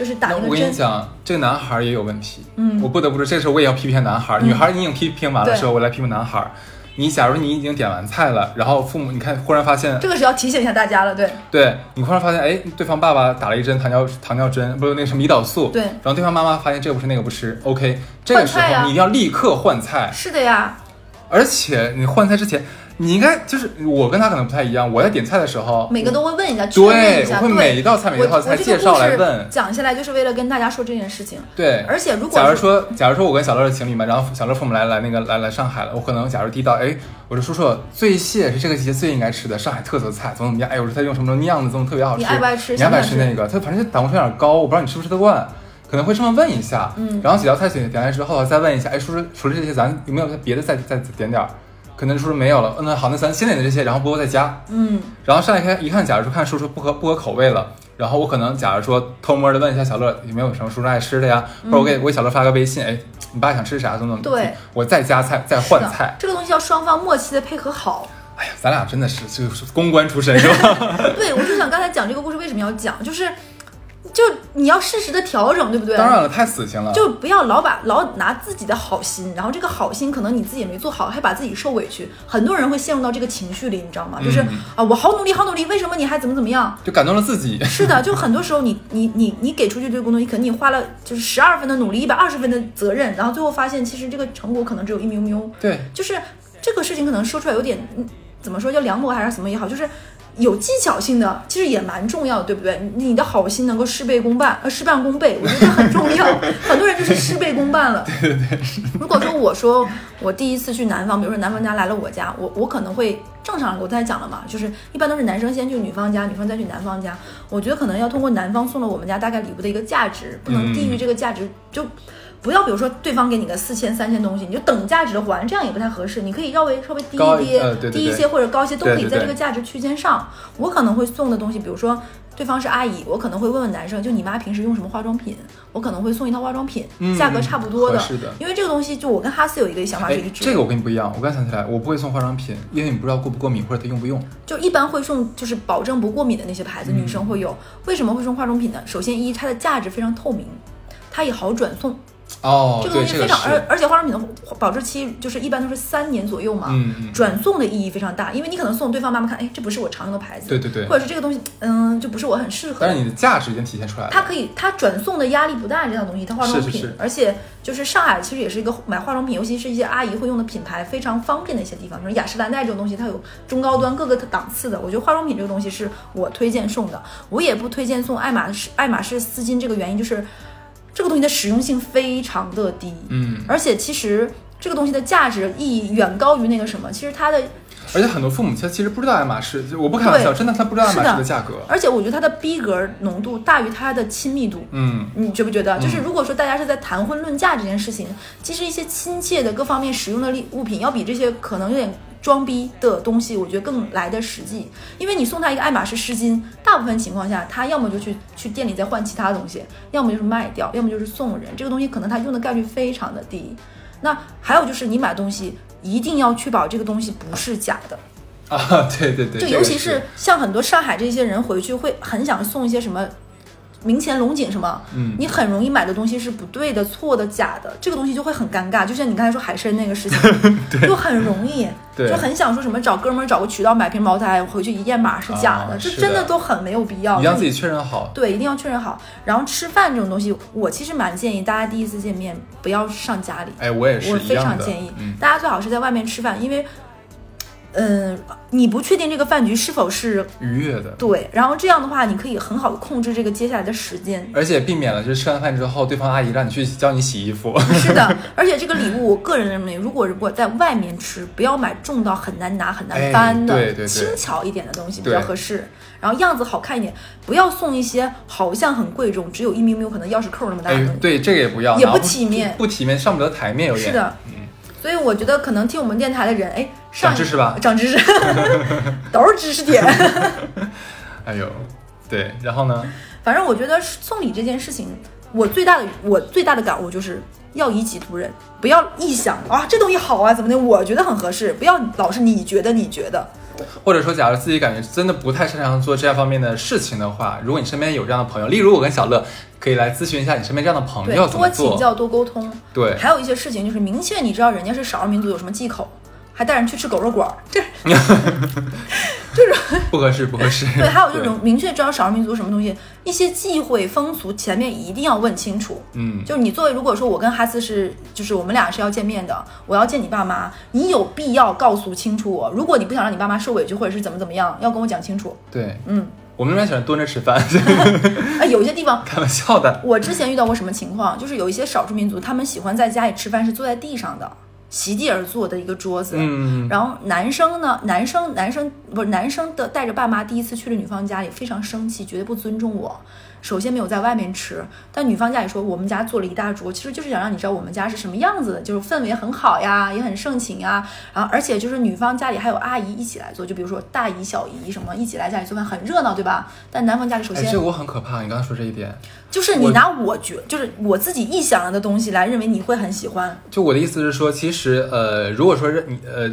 S2: 就是打
S1: 那我跟你。讲，这个男孩儿也有问题。
S2: 嗯
S1: 我不得不说，这时候我也要批评男孩儿。女孩儿你已经批评完了
S2: 对
S1: 之后，我来批评男孩儿。你假如你已经点完菜了，然后父母你看忽然发现，
S2: 这个是要提醒一下大家了，对
S1: 对你忽然发现，哎，对方爸爸打了一针糖尿糖尿针，不是那个什么胰岛素，
S2: 对
S1: 然后对方妈妈发现这个不吃那个不吃，OK，这个时候你一定要立刻换菜，
S2: 是的呀，
S1: 而且你换菜之前，你应该就是我跟他可能不太一样，我在点菜的时候，
S2: 每个都会问一下，
S1: 对
S2: 一，下，
S1: 我会每一道菜每一道菜介绍来问，
S2: 讲下来就是为了跟大家说这件事情。
S1: 对，
S2: 而且如果
S1: 假如说，假如说我跟小乐是情侣嘛，然后小乐父母来来那个来来上海了，我可能假如第一道，哎，我说叔叔，醉蟹是这个季节最应该吃的上海特色菜，怎么怎么样？哎，我说他用什么什么酿的，怎么特别好吃？
S2: 你爱不爱吃
S1: 你爱不爱吃那个？他反正就胆固醇有点高，我不知道你吃不吃得惯，可能会这么问一下。
S2: 嗯
S1: 然后几道菜点点来之后，再问一下，哎，叔叔，除了这些，咱有没有别的再再点点儿？可能叔叔没有了，嗯那好，那咱先点的这些，然后不过再加。
S2: 嗯，
S1: 然后上来看一看，假如说看叔叔不合不合口味了，然后我可能假如说偷摸的问一下小乐有没有什么叔叔爱吃的呀，或者我给我给小乐发个微信，哎，你爸想吃啥怎么怎么，
S2: 对，
S1: 我再加菜再换菜，
S2: 这个东西要双方默契的配合好。
S1: 哎呀，咱俩真的是就是公关出身是吧？
S2: 对，我就想刚才讲这个故事为什么要讲，就是就你要适时的调整，对不对？
S1: 当然了，太死心了，
S2: 就不要老把老拿自己的好心，然后这个好心可能你自己也没做好，还把自己受委屈。很多人会陷入到这个情绪里，你知道吗？就是、
S1: 嗯
S2: 啊，我好努力，好努力，为什么你还怎么怎么样？
S1: 就感动了自己。
S2: 是的，就很多时候你你你你给出去这个工作，你可能你花了就是十二分的努力，一百二十分的责任，然后最后发现其实这个成果可能只有一喵喵。
S1: 对，
S2: 就是这个事情可能说出来有点，嗯怎么说叫凉薄还是什么也好，就是有技巧性的，其实也蛮重要的，对不对？你你的好心能够事倍功半，呃，事半功倍，我觉得很重要。很多人就是事倍功半了。对对对。如果说我说我第一次去男方，比如说男方家来了我家，我我可能会正常，我刚才讲了嘛，就是一般都是男生先去女方家，女方再去男方家。我觉得可能要通过男方送了我们家大概礼物的一个价值，不能低于这个价值，就不要比如说对方给你个四千三千东西，你就等价值还，这样也不太合适。你可以稍微稍微低一
S1: 低，
S2: 低一些或者高一些，都可以在这个价值区间上。我可能会送的东西，比如说对方是阿姨，我可能会问问男生，就你妈平时用什么化妆品，我可能会送一套化妆品，
S1: 嗯
S2: 价格差不多的。
S1: 是的
S2: 因为这个东西，就我跟哈斯有一个想法是
S1: 哎
S2: 一致的，
S1: 这个我跟你不一样，我刚想起来，我不会送化妆品，因为你不知道过不过敏或者他用不用。
S2: 就一般会送就是保证不过敏的那些牌子，女生会有。为什么会送化妆品呢？首先一，它的价值非常透明，它也好转送。
S1: 哦，
S2: 这个东西非常，而，而且化妆品的保质期就是一般都是三年左右嘛。
S1: 嗯嗯，
S2: 转送的意义非常大，因为你可能送对方妈妈看，哎，这不是我常用的牌子，
S1: 对对对
S2: 或者是这个东西，嗯，就不是我很适合。
S1: 但是你的价值已经体现出来了。
S2: 它可以，它转送的压力不大，这套东西，它化妆品，
S1: 是是是
S2: 而且就是上海其实也是一个买化妆品，尤其是一些阿姨会用的品牌，非常方便的一些地方。比如雅诗兰黛这种东西，它有中高端各个档次的。我觉得化妆品这个东西是我推荐送的，我也不推荐送爱马仕爱马仕丝巾，这个原因就是这个东西的实用性非常的低，
S1: 嗯，
S2: 而且其实这个东西的价值意义远高于那个什么，其实它的
S1: 而且很多父母他其实不知道爱马仕，就我不开玩笑，真的他不知道爱马仕的价格。
S2: 而且我觉得它的逼格浓度大于它的亲密度。
S1: 嗯，
S2: 你觉不觉得？
S1: 嗯
S2: 就是如果说大家是在谈婚论嫁这件事情，其实一些亲切的各方面实用的利物品，要比这些可能有点装逼的东西，我觉得更来的实际。因为你送他一个爱马仕湿巾，大部分情况下，他要么就去去店里再换其他东西，要么就是卖掉，要么就是送人。这个东西可能他用的概率非常的低。那还有就是你买东西一定要确保这个东西不是假的。
S1: 啊，对对对，
S2: 就尤其是像很多上海这些人回去会很想送一些什么明前龙井什么，
S1: 嗯
S2: 你很容易买的东西是不对的、错的、假的，这个东西就会很尴尬。就像你刚才说海参那个事情，就很容易，
S1: 对
S2: 就很想说什么找哥们儿找个渠道买瓶茅台回去一验码是假的，
S1: 啊
S2: 这真的
S1: 的
S2: 都很没有必要。
S1: 你要自己确认好。
S2: 对，一定要确认好。然后吃饭这种东西，我其实蛮建议大家第一次见面不要上家里。
S1: 哎，我也是
S2: 我非。常建议、
S1: 嗯，
S2: 大家最好是在外面吃饭，因为嗯，你不确定这个饭局是否是
S1: 愉悦的，
S2: 对，然后这样的话，你可以很好的控制这个接下来的时间。
S1: 而且避免了就是吃完饭之后，对方阿姨让你去教你洗衣服。
S2: 是的，而且这个礼物，我个人认为，如果如果在外面吃，不要买重到很难拿、很难搬的，
S1: 哎对对对
S2: 轻巧一点的东西比较合适。然后样子好看一点，不要送一些好像很贵重，只有一米米可能钥匙扣那么大的
S1: 对，这个也不要，
S2: 也不体面
S1: 不体面，上不得台面，有点。
S2: 是的，所以我觉得可能听我们电台的人，哎，上
S1: 长知识吧
S2: 长知识，都是知识点。
S1: 哎呦，对，然后呢？
S2: 反正我觉得送礼这件事情，我最大的我最大的感悟就是要以己度人，不要臆想啊这东西好啊怎么的，我觉得很合适，不要老是你觉得你觉得。
S1: 或者说，假如自己感觉真的不太擅长做这样方面的事情的话，如果你身边有这样的朋友，例如我跟小乐，可以来咨询一下你身边这样的朋友，怎
S2: 多
S1: 么做。
S2: 请教多沟通。
S1: 对，
S2: 还有一些事情就是明确你知道人家是少数民族有什么忌口，还带人去吃狗肉馆儿，这
S1: 不合适，不合适。
S2: 对，还有就是明确知道少数民族什么东西，一些忌讳风俗前面一定要问清楚。
S1: 嗯，
S2: 就是你作为，如果说我跟哈斯是，就是我们俩是要见面的，我要见你爸妈，你有必要告诉清楚我。如果你不想让你爸妈受委屈，或者是怎么怎么样，要跟我讲清楚。
S1: 对，
S2: 嗯，
S1: 我们那边喜欢蹲着吃饭，
S2: 哎，有一些地方，
S1: 开玩笑的。
S2: 我之前遇到过什么情况，就是有一些少数民族，他们喜欢在家里吃饭是坐在地上的，席地而坐的一个桌子。
S1: 嗯，
S2: 然后男生呢，男生男生不是男生的带着爸妈第一次去了女方家里，非常生气，绝对不尊重我。首先没有在外面吃，但女方家里说我们家做了一大桌，其实就是想让你知道我们家是什么样子的，就是氛围很好呀，也很盛情呀。然后而且就是女方家里还有阿姨一起来做，就比如说大姨、小姨什么一起来家里做饭，很热闹，对吧？但男方家里首
S1: 哎，
S2: 先
S1: 这个我很可怕。你刚刚说这一点，
S2: 就是你拿我觉，就是我自己臆想的东西来认为你会很喜欢，
S1: 就我的意思是说，其实呃，如果说是你呃，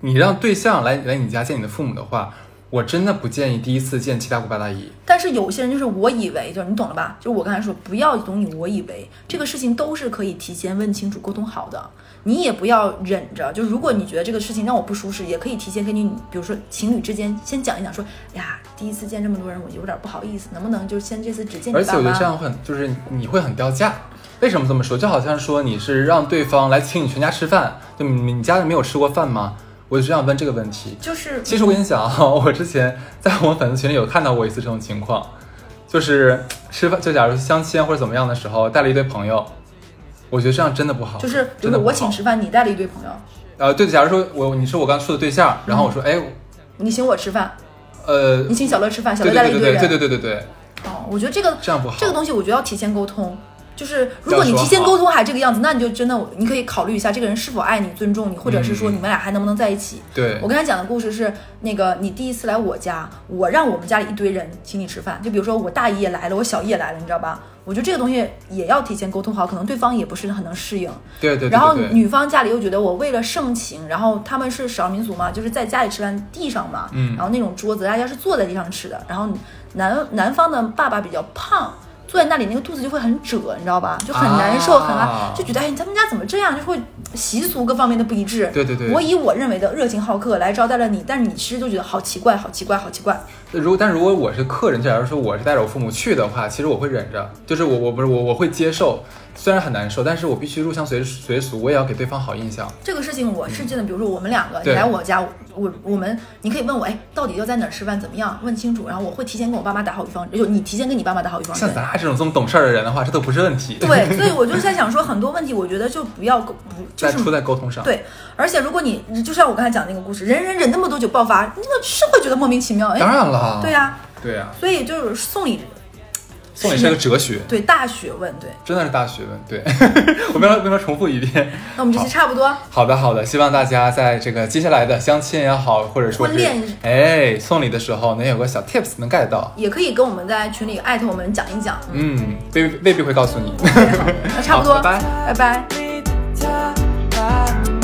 S1: 你让对象来来你家见你的父母的话，我真的不建议第一次见七大姑八大姨。
S2: 但是有些人就是我以为，就是你懂了吧？就是我刚才说，不要总以我以为，这个事情都是可以提前问清楚、沟通好的。你也不要忍着，就如果你觉得这个事情让我不舒适，也可以提前跟你，比如说情侣之间先讲一讲，说，哎呀，第一次见这么多人，我有点不好意思，能不能就先这次只见你爸妈
S1: 而且我觉得这？样会很，就是你会很掉价。为什么这么说？就好像说你是让对方来请你全家吃饭，就你你家里没有吃过饭吗？我只想问这个问题，
S2: 就是
S1: 其实我跟你讲啊，我之前在我们粉丝群里有看到过一次这种情况，就是吃饭，就假如相亲或者怎么样的时候带了一堆朋友，我觉得这样真的不好，
S2: 就是
S1: 就
S2: 是我请吃饭，你带了一堆朋友，
S1: 呃，对，假如说我你是我刚说的对象，然后我说哎，
S2: 你请我吃饭，
S1: 呃，
S2: 你请小乐吃饭，小乐带了一堆人，
S1: 对对对对对对，
S2: 哦，我觉得这个
S1: 这样不好，
S2: 这个东西我觉得要提前沟通。就是如果你提前沟通还这个样子，那你就真的你可以考虑一下这个人是否爱你、尊重你，或者是说
S1: 嗯
S2: 你们俩还能不能在一起。
S1: 对
S2: 我跟他讲的故事是那个你第一次来我家，我让我们家里一堆人请你吃饭，就比如说我大姨也来了，我小姨也来了，你知道吧？我觉得这个东西也要提前沟通好，可能对方也不是很能适应。
S1: 对对对
S2: 然后女方家里又觉得我为了盛情，然后他们是少数民族嘛，就是在家里吃饭地上嘛，
S1: 嗯
S2: 然后那种桌子大家是坐在地上吃的，然后男男方的爸爸比较胖。坐在那里，那个肚子就会很褶，你知道吧？就很难受，
S1: 啊
S2: 很难，就觉得哎，他们家怎么这样？就会习俗各方面的不一致。
S1: 对对对
S2: 我以我认为的热情好客来招待了你，但是你其实就觉得好奇怪，好奇怪，好奇怪。
S1: 如果但如果我是客人，假如说我是带着我父母去的话，其实我会忍着，就是我我不是我我会接受，虽然很难受，但是我必须入乡随随俗，我也要给对方好印象。
S2: 这个事情我是真的，比如说我们两个，你来我家，我我们你可以问我，哎，到底要在哪儿吃饭，怎么样？问清楚，然后我会提前跟我爸妈打好预防，就你提前跟你爸妈打好预防针
S1: 像。咱俩这种这么懂事儿的人的话，这都不是问题。
S2: 对，所以我就在想说，很多问题我觉得就不要不就是
S1: 出在沟通上。
S2: 对，而且如果你就像我刚才讲那个故事，忍忍忍那么多久爆发，你那是会觉得莫名其妙。
S1: 当
S2: 哎，
S1: 然了。
S2: 对呀、
S1: 对呀、
S2: 所以就是送礼，
S1: 送礼是个哲学，
S2: 对大学问，对。
S1: 真的是大学问。对，我为什么为什么重复一遍？
S2: 那我们这期差不多，
S1: 好的，好的，希望大家在这个接下来的相亲也好，或者说是
S2: 婚恋
S1: 哎送礼的时候，能有个小 tips 能 get 到。
S2: 也可以跟我们在群里艾特我们讲一讲。
S1: 嗯，未未必会告诉你。
S2: 那差不多，
S1: 拜拜拜
S2: 拜拜